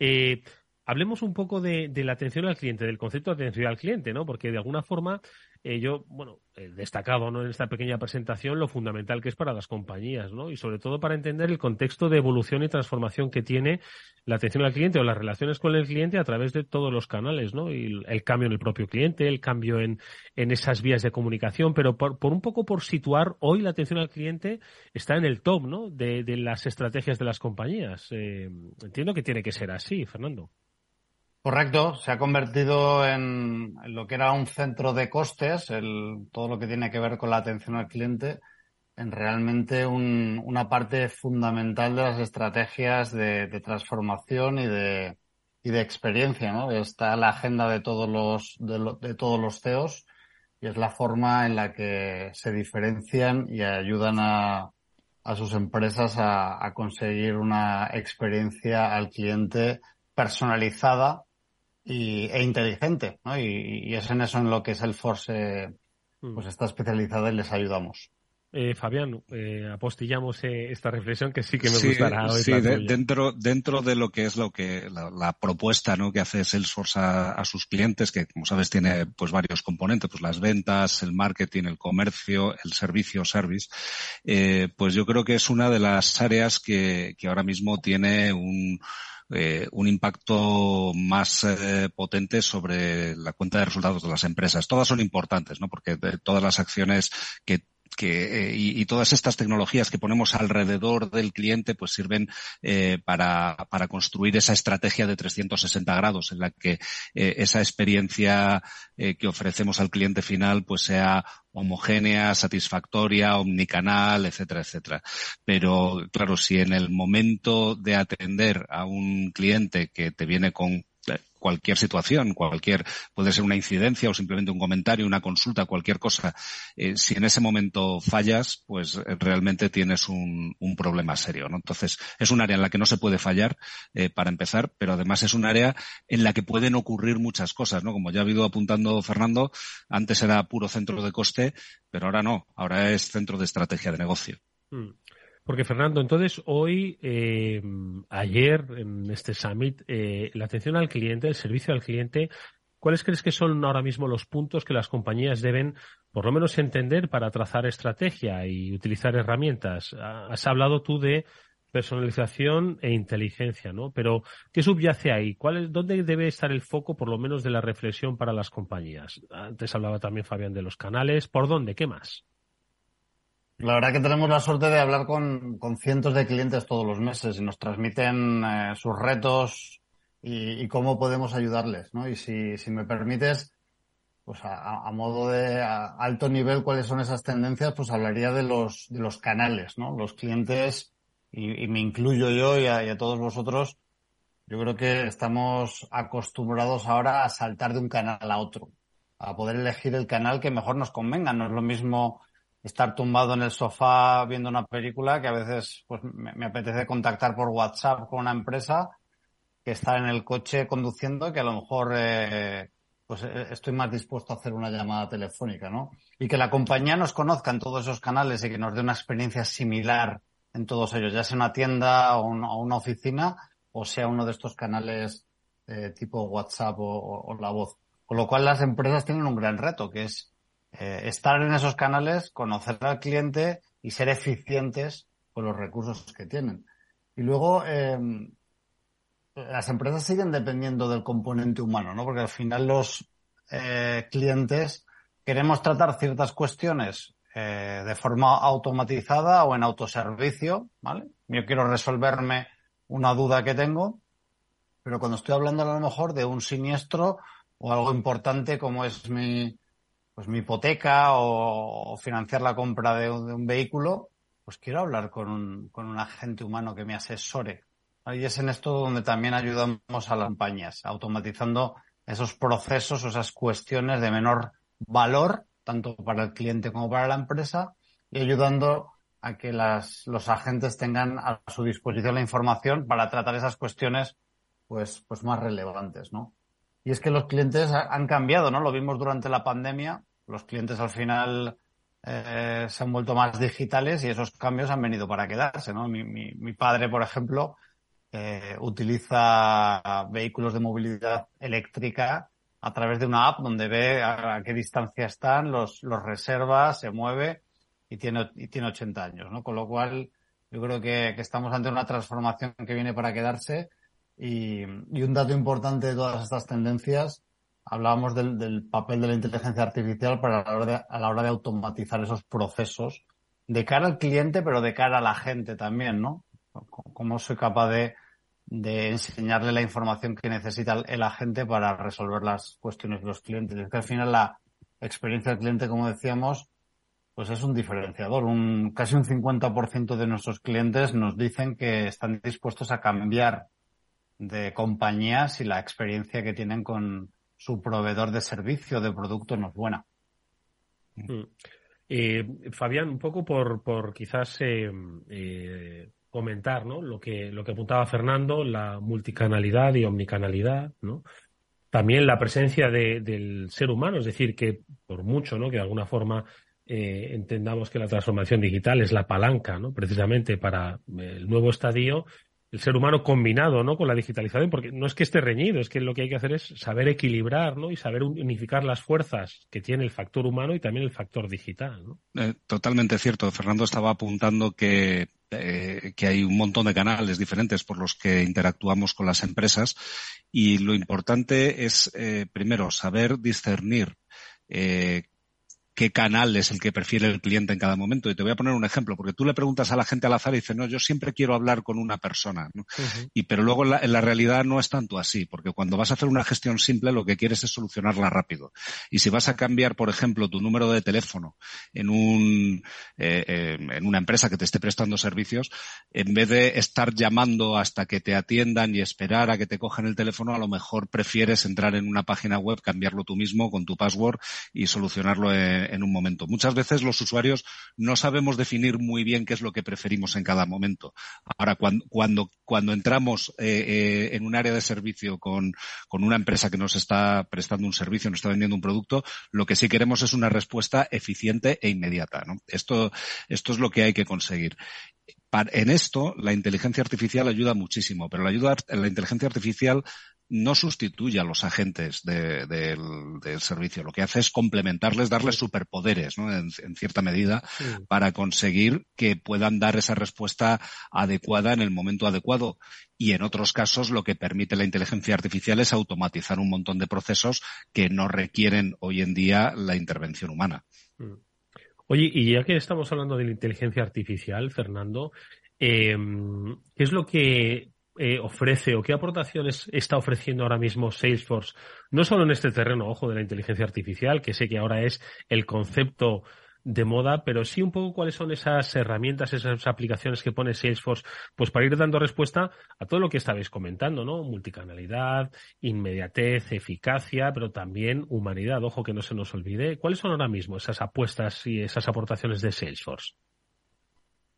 S8: eh, hablemos un poco de, la atención al cliente, del concepto de atención al cliente, ¿no? Porque de alguna forma eh, yo, bueno, he destacado ¿no? en esta pequeña presentación lo fundamental que es para las compañías, ¿no? Y sobre todo para entender el contexto de evolución y transformación que tiene la atención al cliente o las relaciones con el cliente a través de todos los canales, ¿no? Y el cambio en el propio cliente, el cambio en, en esas vías de comunicación, pero por, por, un poco por situar, hoy la atención al cliente está en el top, ¿no? De, de las estrategias de las compañías. Eh, entiendo que tiene que ser así, Fernando.
S12: Correcto, se ha convertido en, lo que era un centro de costes, todo lo que tiene que ver con la atención al cliente, en realmente una parte fundamental de las estrategias de, transformación y de, y de experiencia, ¿no? Está la agenda de todos los, de, todos los CEOs y es la forma en la que se diferencian y ayudan a, sus empresas a conseguir una experiencia al cliente personalizada y, e inteligente, ¿no? Y, y, es en eso en lo que Salesforce mm. pues está especializada y les ayudamos.
S8: Eh, Fabián, eh, apostillamos eh, esta reflexión que sí que me gustará hoy.
S13: Sí, dentro, dentro de lo que es lo que la, propuesta ¿no? que hace Salesforce a, a, sus clientes, que como sabes tiene pues varios componentes, pues las ventas, el marketing, el comercio, el servicio, service, eh, pues yo creo que es una de las áreas que, que ahora mismo tiene un eh, un impacto más eh, potente sobre la cuenta de resultados de las empresas. Todas son importantes, ¿no? Porque todas las acciones que que, eh, y, todas estas tecnologías que ponemos alrededor del cliente pues sirven eh, para, para, construir esa estrategia de 360 grados en la que eh, esa experiencia que ofrecemos al cliente final pues sea homogénea, satisfactoria, omnicanal, etcétera, etcétera. Pero claro, si en el momento de atender a un cliente que te viene con cualquier situación, cualquier, puede ser una incidencia o simplemente un comentario, una consulta, cualquier cosa. Eh, si en ese momento fallas, pues eh, realmente tienes un, un, problema serio, ¿no? Entonces, es un área en la que no se puede fallar, eh, para empezar, pero además es un área en la que pueden ocurrir muchas cosas, ¿no? Como ya ha habido apuntando Fernando, antes era puro centro de coste, pero ahora no, ahora es centro de estrategia de negocio.
S8: Mm. Porque Fernando, entonces hoy, eh, ayer en este summit, eh, la atención al cliente, el servicio al cliente, ¿cuáles crees que son ahora mismo los puntos que las compañías deben, por lo menos, entender para trazar estrategia y utilizar herramientas? Has hablado tú de personalización e inteligencia, ¿no? Pero, ¿qué subyace ahí? ¿Cuál es, ¿Dónde debe estar el foco, por lo menos, de la reflexión para las compañías? Antes hablaba también Fabián de los canales. ¿Por dónde? ¿Qué más?
S12: La verdad que tenemos la suerte de hablar con, con cientos de clientes todos los meses y nos transmiten eh, sus retos y, cómo podemos ayudarles, ¿no? Y si, si me permites, pues a, a modo de alto nivel, cuáles son esas tendencias, pues hablaría de los, de los canales, ¿no? Los clientes, y, me incluyo yo a, y a todos vosotros, yo creo que estamos acostumbrados ahora a saltar de un canal a otro, a poder elegir el canal que mejor nos convenga. No es lo mismo estar tumbado en el sofá viendo una película que a veces pues me, apetece contactar por WhatsApp con una empresa que está en el coche conduciendo que a lo mejor eh, pues eh, estoy más dispuesto a hacer una llamada telefónica, ¿no? Y que la compañía nos conozca en todos esos canales y que nos dé una experiencia similar en todos ellos, ya sea una tienda o una, oficina o sea uno de estos canales eh, tipo WhatsApp o la voz. Con lo cual las empresas tienen un gran reto, que es eh, estar en esos canales, conocer al cliente y ser eficientes con los recursos que tienen. Y luego, eh, las empresas siguen dependiendo del componente humano, ¿no? Porque al final los eh, clientes queremos tratar ciertas cuestiones eh, de forma automatizada o en autoservicio, ¿vale? Yo quiero resolverme una duda que tengo, pero cuando estoy hablando a lo mejor de un siniestro o algo importante como es mi, pues mi hipoteca o, financiar la compra de un, vehículo, pues quiero hablar con un, con un agente humano que me asesore. Ahí es en esto donde también ayudamos a las compañías, automatizando esos procesos o esas cuestiones de menor valor, tanto para el cliente como para la empresa, y ayudando a que las, los agentes tengan a su disposición la información para tratar esas cuestiones pues, pues más relevantes, ¿no? Y es que los clientes han cambiado, ¿no? Lo vimos durante la pandemia los clientes al final eh, se han vuelto más digitales y esos cambios han venido para quedarse, ¿no? Mi, mi, mi padre, por ejemplo, eh, utiliza vehículos de movilidad eléctrica a través de una app donde ve a, qué distancia están, los, los reserva, se mueve y tiene, y tiene 80 años, ¿no? Con lo cual, yo creo que, que estamos ante una transformación que viene para quedarse y, y un dato importante de todas estas tendencias hablábamos del, papel de la inteligencia artificial para la hora de, a la hora de automatizar esos procesos de cara al cliente, pero de cara a la gente también, ¿no? Cómo soy capaz de, de enseñarle la información que necesita el agente para resolver las cuestiones de los clientes. Es que al final la experiencia del cliente, como decíamos, pues es un diferenciador. Un, casi un 50% de nuestros clientes nos dicen que están dispuestos a cambiar de compañía si la experiencia que tienen con su proveedor de servicio de producto no es buena.
S8: Mm. Eh, Fabián, un poco por, por quizás eh, eh, comentar ¿no? lo, que, lo que apuntaba Fernando, la multicanalidad y omnicanalidad, ¿no? También la presencia del ser humano, es decir, que por mucho ¿no? que de alguna forma entendamos que la transformación digital es la palanca, ¿no? precisamente para el nuevo estadio, el ser humano combinado ¿no? con la digitalización, porque no es que esté reñido, es que lo que hay que hacer es saber equilibrar ¿no? y saber unificar las fuerzas que tiene el factor humano y también el factor digital.
S13: Eh, totalmente cierto. Fernando estaba apuntando que, eh, que hay un montón de canales diferentes por los que interactuamos con las empresas y lo importante es, eh, primero, saber discernir qué canal es el que prefiere el cliente en cada momento. Y te voy a poner un ejemplo, porque tú le preguntas a la gente al azar y dice, no, yo siempre quiero hablar con una persona. Y pero luego en la, realidad no es tanto así, porque cuando vas a hacer una gestión simple lo que quieres es solucionarla rápido. Y si vas a cambiar, por ejemplo, tu número de teléfono en un eh, eh, en una empresa que te esté prestando servicios, en vez de estar llamando hasta que te atiendan y esperar a que te cojan el teléfono, a lo mejor prefieres entrar en una página web, cambiarlo tú mismo con tu password y solucionarlo en, en un momento. Muchas veces los usuarios no sabemos definir muy bien qué es lo que preferimos en cada momento. Ahora, cuando, cuando, cuando entramos eh, eh, en un área de servicio con, con una empresa que nos está prestando un servicio, nos está vendiendo un producto, lo que sí queremos es una respuesta eficiente e inmediata. ¿no? Esto, esto es lo que hay que conseguir en esto la inteligencia artificial ayuda muchísimo, pero la, ayuda, la inteligencia artificial no sustituye a los agentes del servicio. Lo que hace es complementarles, darles superpoderes, ¿no? en, cierta medida, para conseguir que puedan dar esa respuesta adecuada en el momento adecuado. Y en otros casos, lo que permite la inteligencia artificial es automatizar un montón de procesos que no requieren hoy en día la intervención humana. Mm.
S8: Oye, y ya que estamos hablando de la inteligencia artificial, Fernando, eh, ¿qué es lo que eh, ofrece o qué aportaciones está ofreciendo ahora mismo Salesforce, no solo en este terreno, ojo, de la inteligencia artificial, que sé que ahora es el concepto de moda, pero sí un poco cuáles son esas herramientas, esas aplicaciones que pone Salesforce, pues para ir dando respuesta a todo lo que estabais comentando, ¿no? Multicanalidad, inmediatez, eficacia, pero también humanidad, ojo que no se nos olvide. ¿Cuáles son ahora mismo esas apuestas y esas aportaciones de Salesforce?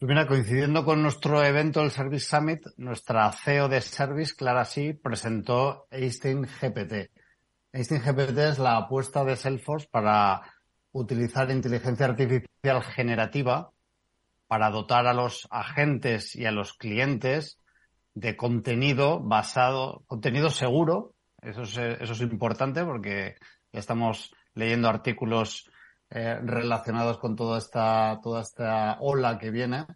S12: Pues mira, coincidiendo con nuestro evento, el Service Summit, nuestra CEO de Service, Clara Sí, presentó Einstein GPT. Einstein GPT es la apuesta de Salesforce para utilizar inteligencia artificial generativa para dotar a los agentes y a los clientes de contenido basado, contenido seguro. Eso es, eso es importante porque estamos leyendo artículos eh, relacionados con toda esta, toda esta ola que viene.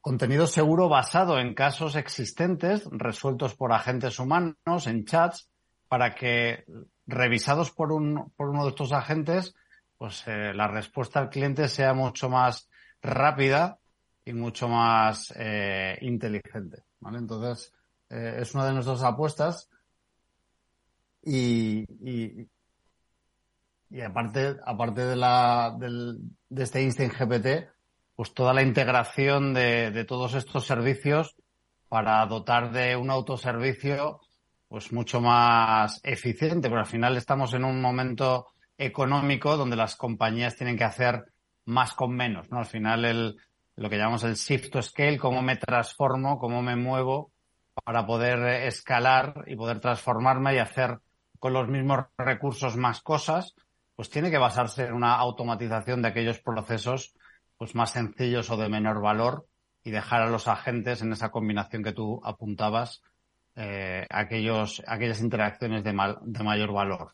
S12: Contenido seguro basado en casos existentes resueltos por agentes humanos en chats para que revisados por, un, por uno de estos agentes, pues eh, la respuesta al cliente sea mucho más rápida y mucho más eh, inteligente. ¿vale? Entonces, es una de nuestras apuestas y, y, y aparte, aparte de, la, del, de este Instinct GPT, pues toda la integración de, de todos estos servicios para dotar de un autoservicio pues mucho más eficiente, pero al final estamos en un momento económico donde las compañías tienen que hacer más con menos, ¿no? Al final el, lo que llamamos el shift to scale, cómo me transformo, cómo me muevo para poder escalar y poder transformarme y hacer con los mismos recursos más cosas, pues tiene que basarse en una automatización de aquellos procesos pues más sencillos o de menor valor y dejar a los agentes en esa combinación que tú apuntabas eh, aquellos, aquellas interacciones de, de mayor valor.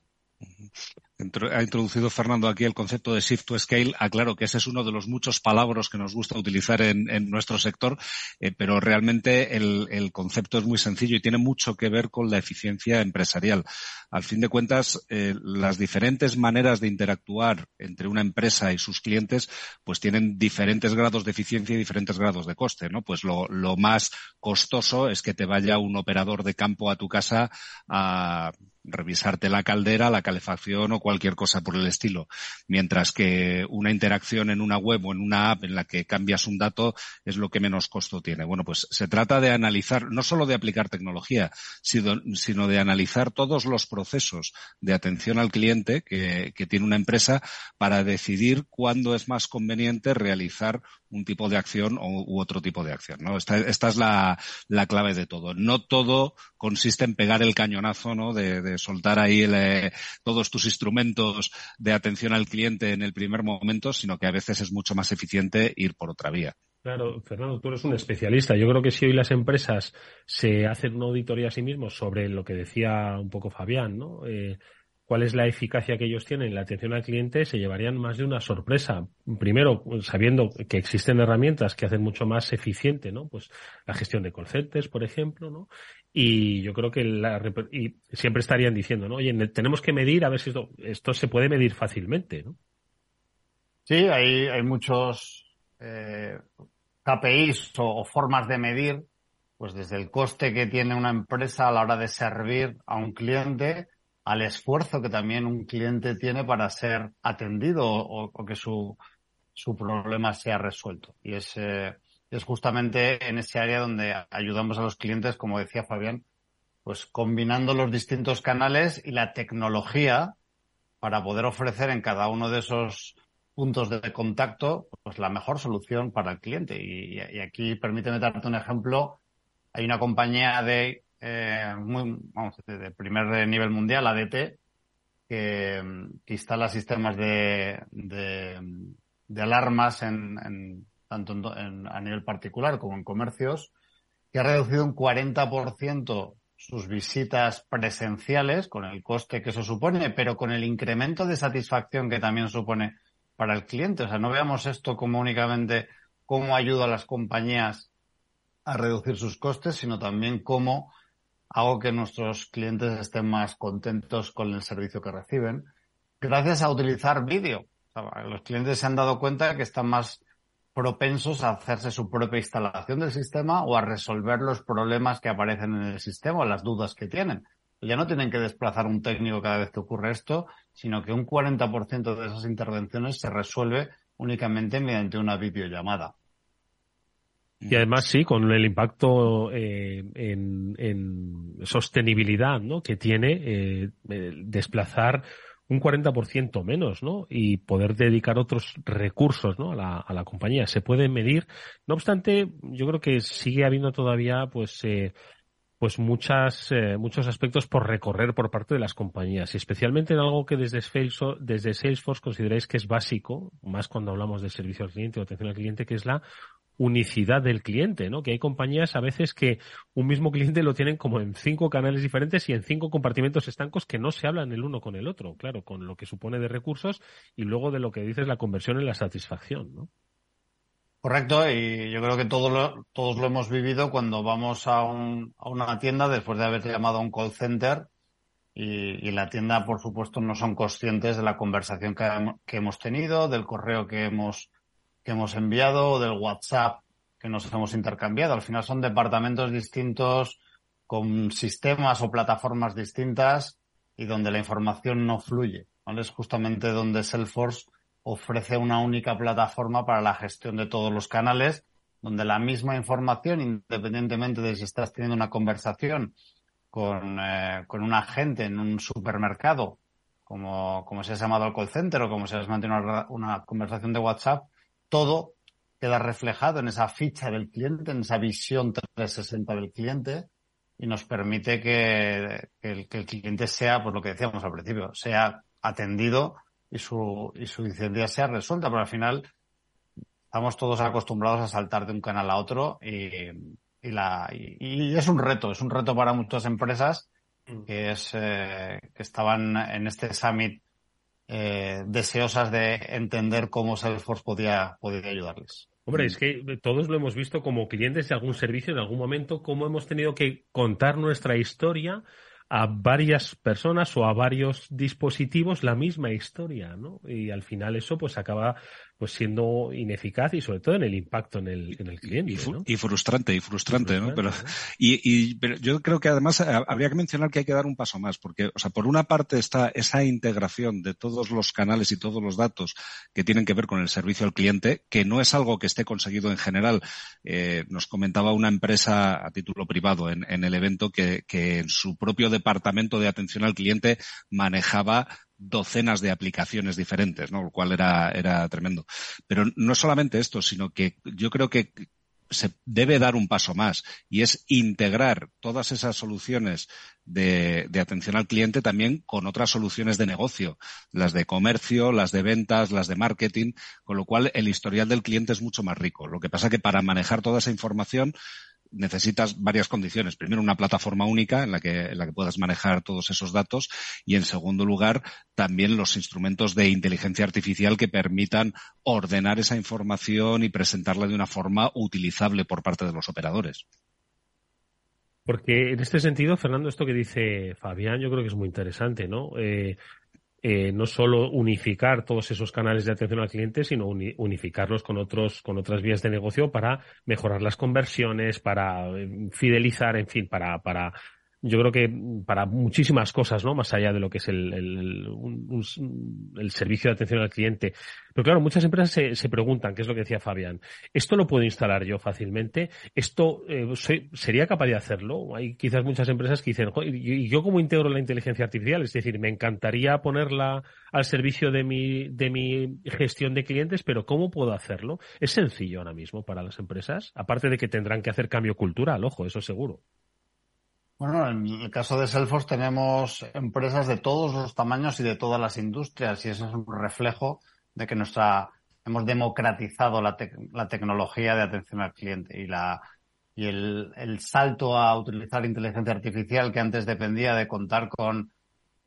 S13: Ha introducido Fernando aquí el concepto de shift to scale. Aclaro que ese es uno de los muchos palabras que nos gusta utilizar en, nuestro sector, eh, pero realmente el, concepto es muy sencillo y tiene mucho que ver con la eficiencia empresarial. Al fin de cuentas, eh, las diferentes maneras de interactuar entre una empresa y sus clientes, pues tienen diferentes grados de eficiencia y diferentes grados de coste, ¿no? Pues lo, lo más costoso es que te vaya un operador de campo a tu casa a revisarte la caldera, la calefacción o cualquier cosa por el estilo. Mientras que una interacción en una web o en una app en la que cambias un dato es lo que menos costo tiene. Bueno, pues se trata de analizar, no solo de aplicar tecnología, sino, de analizar todos los procesos de atención al cliente que, que tiene una empresa para decidir cuándo es más conveniente realizar un tipo de acción u, otro tipo de acción. ¿no? Esta, esta es la, la, clave de todo. No todo consiste en pegar el cañonazo, ¿no? de, de soltar ahí eh, todos tus instrumentos de atención al cliente en el primer momento, sino que a veces es mucho más eficiente ir por otra vía.
S8: Claro, Fernando, tú eres un especialista. Yo creo que si hoy las empresas se hacen una auditoría a sí mismos sobre lo que decía un poco Fabián, ¿no? Eh, cuál es la eficacia que ellos tienen en la atención al cliente, se llevarían más de una sorpresa. Primero, sabiendo que existen herramientas que hacen mucho más eficiente, ¿no? Pues la gestión de call por ejemplo, ¿no? Y yo creo que la, y siempre estarían diciendo, ¿no? Oye, tenemos que medir a ver si esto, esto se puede medir fácilmente, ¿no?
S12: Sí, hay, hay muchos eh, KPIs o formas de medir, pues desde el coste que tiene una empresa a la hora de servir a un cliente, al esfuerzo que también un cliente tiene para ser atendido o, que su, su, problema sea resuelto. Y es, eh, es justamente en ese área donde ayudamos a los clientes, como decía Fabián, pues combinando los distintos canales y la tecnología para poder ofrecer en cada uno de esos puntos de contacto pues la mejor solución para el cliente. Y, y aquí permíteme darte un ejemplo. Hay una compañía de eh, muy, vamos, de primer nivel mundial, ADT, que, instala sistemas de, de, alarmas en, tanto a nivel particular como en comercios, que ha reducido un 40% sus visitas presenciales, con el coste que eso supone, pero con el incremento de satisfacción que también supone para el cliente. O sea, no veamos esto como únicamente cómo ayuda a las compañías a reducir sus costes, sino también cómo hago que nuestros clientes estén más contentos con el servicio que reciben, gracias a utilizar vídeo. los clientes se han dado cuenta que están más propensos a hacerse su propia instalación del sistema o a resolver los problemas que aparecen en el sistema o las dudas que tienen. Ya no tienen que desplazar un técnico cada vez que ocurre esto, sino que un 40% de esas intervenciones se resuelve únicamente mediante una videollamada.
S8: Y además sí, con el impacto eh, en, sostenibilidad ¿no? que tiene eh, desplazar un 40% menos, ¿no? Y poder dedicar otros recursos, ¿no? A la, a la compañía. Se puede medir. No obstante, yo creo que sigue habiendo todavía, pues, eh, pues muchas, eh, muchos aspectos por recorrer por parte de las compañías y especialmente en algo que desde Salesforce, desde Salesforce consideráis que es básico, más cuando hablamos de servicio al cliente o atención al cliente, que es la unicidad del cliente, ¿no? Que hay compañías a veces que un mismo cliente lo tienen como en cinco canales diferentes y en cinco compartimentos estancos que no se hablan el uno con el otro, claro, con lo que supone de recursos y luego de lo que dices la conversión en la satisfacción, ¿no?
S12: Correcto, y yo creo que todos lo, todos lo hemos vivido cuando vamos a, un, a una tienda después de haber llamado a un call center y, la tienda, por supuesto, no son conscientes de la conversación que, que hemos tenido, del correo que hemos que hemos enviado del WhatsApp que nos hemos intercambiado. Al final son departamentos distintos con sistemas o plataformas distintas y donde la información no fluye. Es justamente donde Salesforce ofrece una única plataforma para la gestión de todos los canales, donde la misma información, independientemente de si estás teniendo una conversación con, eh, con un agente en un supermercado, como, como se ha llamado al call center o como se ha mantenido una, conversación de WhatsApp, todo queda reflejado en esa ficha del cliente, en esa visión 360 del cliente y nos permite que, el, cliente sea, pues lo que decíamos al principio, sea atendido y su, y su incidencia sea resuelta, pero al final estamos todos acostumbrados a saltar de un canal a otro y, y, la, y, es un reto, es un reto para muchas empresas que es eh, que estaban en este summit eh, deseosas de entender cómo Salesforce podía, podía ayudarles.
S8: Hombre, es que todos lo hemos visto como clientes de algún servicio en algún momento, cómo hemos tenido que contar nuestra historia a varias personas o a varios dispositivos la misma historia, ¿no? Y al final eso pues acaba pues siendo ineficaz y sobre todo en el impacto en el, en el cliente.
S13: Y, frustrante, y frustrante, ¿no? Pero, y, pero yo creo que además eh, habría que mencionar que hay que dar un paso más, porque, o sea, por una parte está esa integración de todos los canales y todos los datos que tienen que ver con el servicio al cliente, que no es algo que esté conseguido en general. Eh, nos comentaba una empresa a título privado en, en el evento que, que en su propio departamento de atención al cliente manejaba docenas de aplicaciones diferentes, ¿no? Lo cual era, era tremendo. Pero no solamente esto, sino que yo creo que se debe dar un paso más y es integrar todas esas soluciones de, atención al cliente también con otras soluciones de negocio, las de comercio, las de ventas, las de marketing, con lo cual el historial del cliente es mucho más rico. Lo que pasa que para manejar toda esa información necesitas varias condiciones. Primero, una plataforma única en la que, en la que puedas manejar todos esos datos y, en segundo lugar, también los instrumentos de inteligencia artificial que permitan ordenar esa información y presentarla de una forma utilizable por parte de los operadores.
S8: Porque en este sentido, Fernando, esto que dice Fabián, yo creo que es muy interesante, ¿no? Eh, eh, no solo unificar todos esos canales de atención al cliente, sino unificarlos con otros, con otras vías de negocio para mejorar las conversiones, para eh, fidelizar, en fin, para, para yo creo que para muchísimas cosas, ¿no? Más allá de lo que es el, el, servicio de atención al cliente. Pero claro, muchas empresas se, se, preguntan, qué es lo que decía Fabián, ¿esto lo puedo instalar yo fácilmente? ¿Esto eh, sería capaz de hacerlo? Hay quizás muchas empresas que dicen, ¿y yo cómo integro la inteligencia artificial? Es decir, me encantaría ponerla al servicio de mi, de mi gestión de clientes, pero ¿cómo puedo hacerlo? Es sencillo ahora mismo para las empresas, aparte de que tendrán que hacer cambio cultural, ojo, eso seguro.
S12: Bueno, en el caso de Salesforce tenemos empresas de todos los tamaños y de todas las industrias y eso es un reflejo de que nuestra hemos democratizado la, la tecnología de atención al cliente y la y el, el, salto a utilizar inteligencia artificial que antes dependía de contar con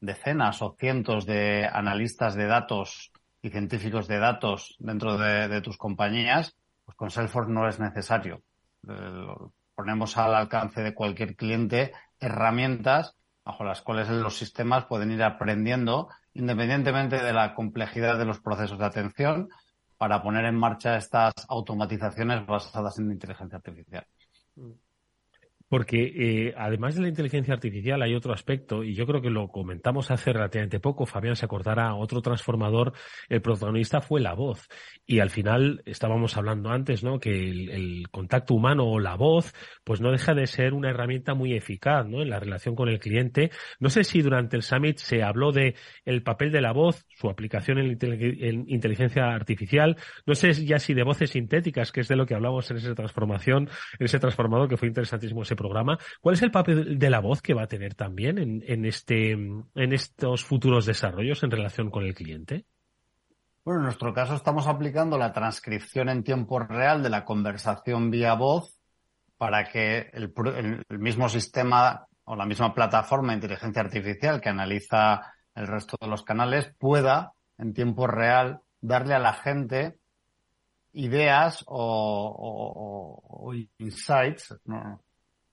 S12: decenas o cientos de analistas de datos y científicos de datos dentro de, de tus compañías, pues con Salesforce no es necesario ponemos al alcance de cualquier cliente herramientas bajo las cuales los sistemas pueden ir aprendiendo independientemente de la complejidad de los procesos de atención para poner en marcha estas automatizaciones basadas en inteligencia artificial. Mm.
S8: Porque eh, además de la inteligencia artificial hay otro aspecto, y yo creo que lo comentamos hace relativamente poco, Fabián se acordará, otro transformador, el protagonista fue la voz. Y al final estábamos hablando antes, ¿no? Que el, el, contacto humano o la voz, pues no deja de ser una herramienta muy eficaz, ¿no? En la relación con el cliente. No sé si durante el summit se habló de el papel de la voz, su aplicación en, en inteligencia artificial. No sé ya si de voces sintéticas, que es de lo que hablamos en esa transformación, en ese transformador que fue interesantísimo ese programa. ¿Cuál es el papel de la voz que va a tener también en, en, este, en estos futuros desarrollos en relación con el cliente?
S12: Bueno, en nuestro caso estamos aplicando la transcripción en tiempo real de la conversación vía voz para que el, el, mismo sistema o la misma plataforma de inteligencia artificial que analiza el resto de los canales pueda en tiempo real darle a la gente ideas o, o, o insights, ¿no?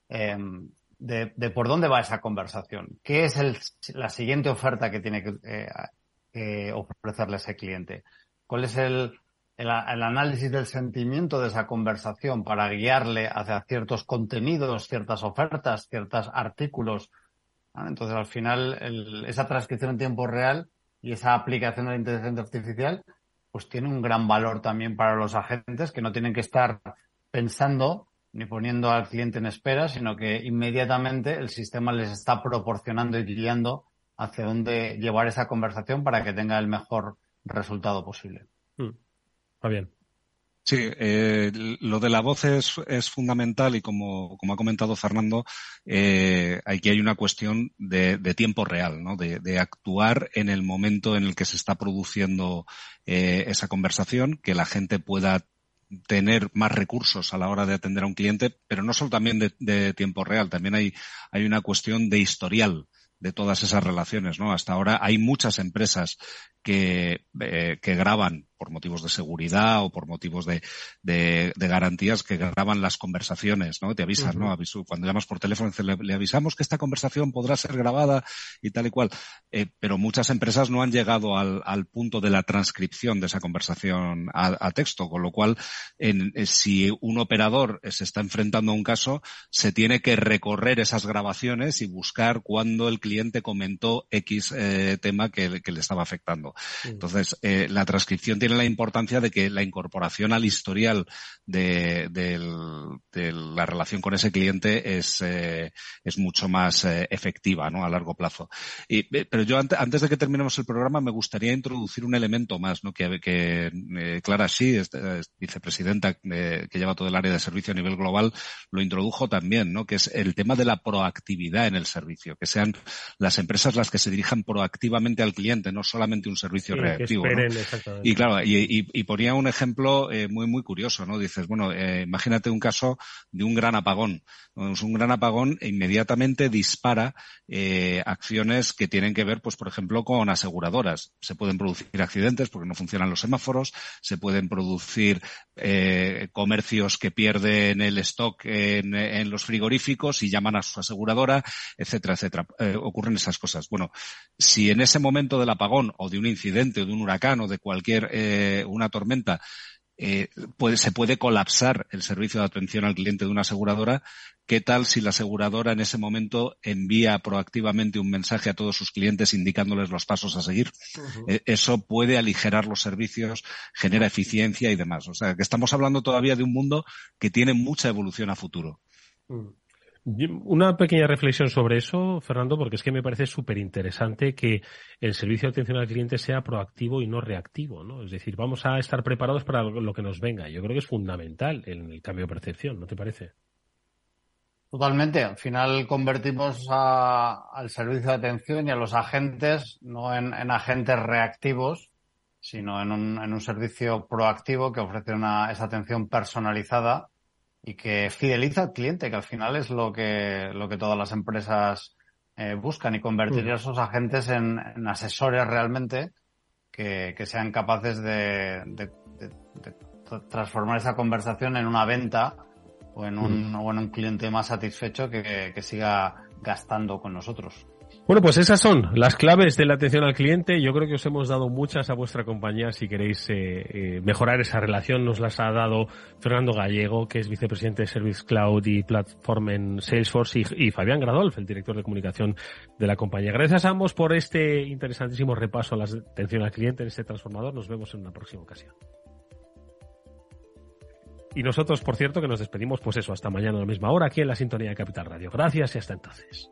S12: Em, de, por dónde va esa conversación. ¿Qué es el, la siguiente oferta que tiene que eh, ofrecerle ese cliente? ¿Cuál es el, el, análisis del sentimiento de esa conversación para guiarle hacia ciertos contenidos, ciertas ofertas, ciertos artículos? Entonces, al final, el, esa transcripción en tiempo real y esa aplicación de la inteligencia artificial, pues tiene un gran valor también para los agentes que no tienen que estar pensando ni poniendo al cliente en espera, sino que inmediatamente el sistema les está proporcionando y guiando hacia dónde llevar esa conversación para que tenga el mejor resultado posible.
S8: Mm. bien.
S13: Sí, eh, lo de la voz es, es fundamental y como, como, ha comentado Fernando, eh, aquí hay una cuestión de, de tiempo real, ¿no? De, de, actuar en el momento en el que se está produciendo eh, esa conversación, que la gente pueda tener más recursos a la hora de atender a un cliente, pero no solo también de, tiempo real, también hay, hay una cuestión de historial de todas esas relaciones, ¿no? Hasta ahora hay muchas empresas que, eh, que graban motivos de seguridad o por motivos de, de, garantías que graban las conversaciones, ¿no? Te avisan, ¿no? cuando llamas por teléfono le, avisamos que esta conversación podrá ser grabada y tal y cual. Eh, pero muchas empresas no han llegado al, al, punto de la transcripción de esa conversación a, texto, con lo cual en, eh, si un operador se está enfrentando a un caso, se tiene que recorrer esas grabaciones y buscar cuándo el cliente comentó X eh, tema que, que, le estaba afectando. Entonces, la transcripción tiene la importancia de que la incorporación al historial de, la relación con ese cliente es, eh, es mucho más eh, efectiva ¿no? a largo plazo. Y, eh, pero yo antes, de que terminemos el programa me gustaría introducir un elemento más ¿no? que, que Clara Sí, vicepresidenta que lleva todo el área de servicio a nivel global, lo introdujo también, ¿no? que es el tema de la proactividad en el servicio, que sean las empresas las que se dirijan proactivamente al cliente, no solamente un servicio reactivo. y claro, y, ponía un ejemplo eh, muy, muy curioso, ¿no? Dices, bueno, eh, imagínate un caso de un gran apagón. un gran apagón e inmediatamente dispara eh, acciones que tienen que ver, pues, por ejemplo, con aseguradoras. Se pueden producir accidentes porque no funcionan los semáforos, se pueden producir comercios que pierden el stock en, los frigoríficos y llaman a su aseguradora, etcétera, etcétera. ocurren esas cosas. Bueno, si en ese momento del apagón o de un incidente o de un huracán o de cualquier eh, una tormenta, eh, se puede colapsar el servicio de atención al cliente de una aseguradora. ¿Qué tal si la aseguradora en ese momento envía proactivamente un mensaje a todos sus clientes indicándoles los pasos a seguir? Eh, eso puede aligerar los servicios, genera eficiencia y demás. O sea, que estamos hablando todavía de un mundo que tiene mucha evolución a futuro.
S8: Mm. Una pequeña reflexión sobre eso, Fernando, porque es que me parece súper interesante que el servicio de atención al cliente sea proactivo y no reactivo, ¿no? Es decir, vamos a estar preparados para lo que nos venga. Yo creo que es fundamental en el cambio de percepción, ¿no te parece?
S12: Totalmente. Al final convertimos al servicio de atención y a los agentes no en, agentes reactivos, sino en un, en un, servicio proactivo que ofrece una, esa atención personalizada y que fideliza al cliente, que al final es lo que, lo que todas las empresas eh, buscan y convertir a esos agentes en, asesores realmente que, que sean capaces de, de, transformar esa conversación en una venta o en un, o en un cliente más satisfecho que, que siga gastando con nosotros.
S8: Bueno, pues esas son las claves de la atención al cliente. Yo creo que os hemos dado muchas a vuestra compañía. Si queréis eh, eh, mejorar esa relación, nos las ha dado Fernando Gallego, que es vicepresidente de Service Cloud y Platform en Salesforce, y, Fabián Gradolf, el director de comunicación de la compañía. Gracias a ambos por este interesantísimo repaso a la atención al cliente en este transformador. Nos vemos en una próxima ocasión. Y nosotros, por cierto, que nos despedimos, pues eso, hasta mañana a la misma hora aquí en la sintonía de Capital Radio. Gracias y hasta entonces.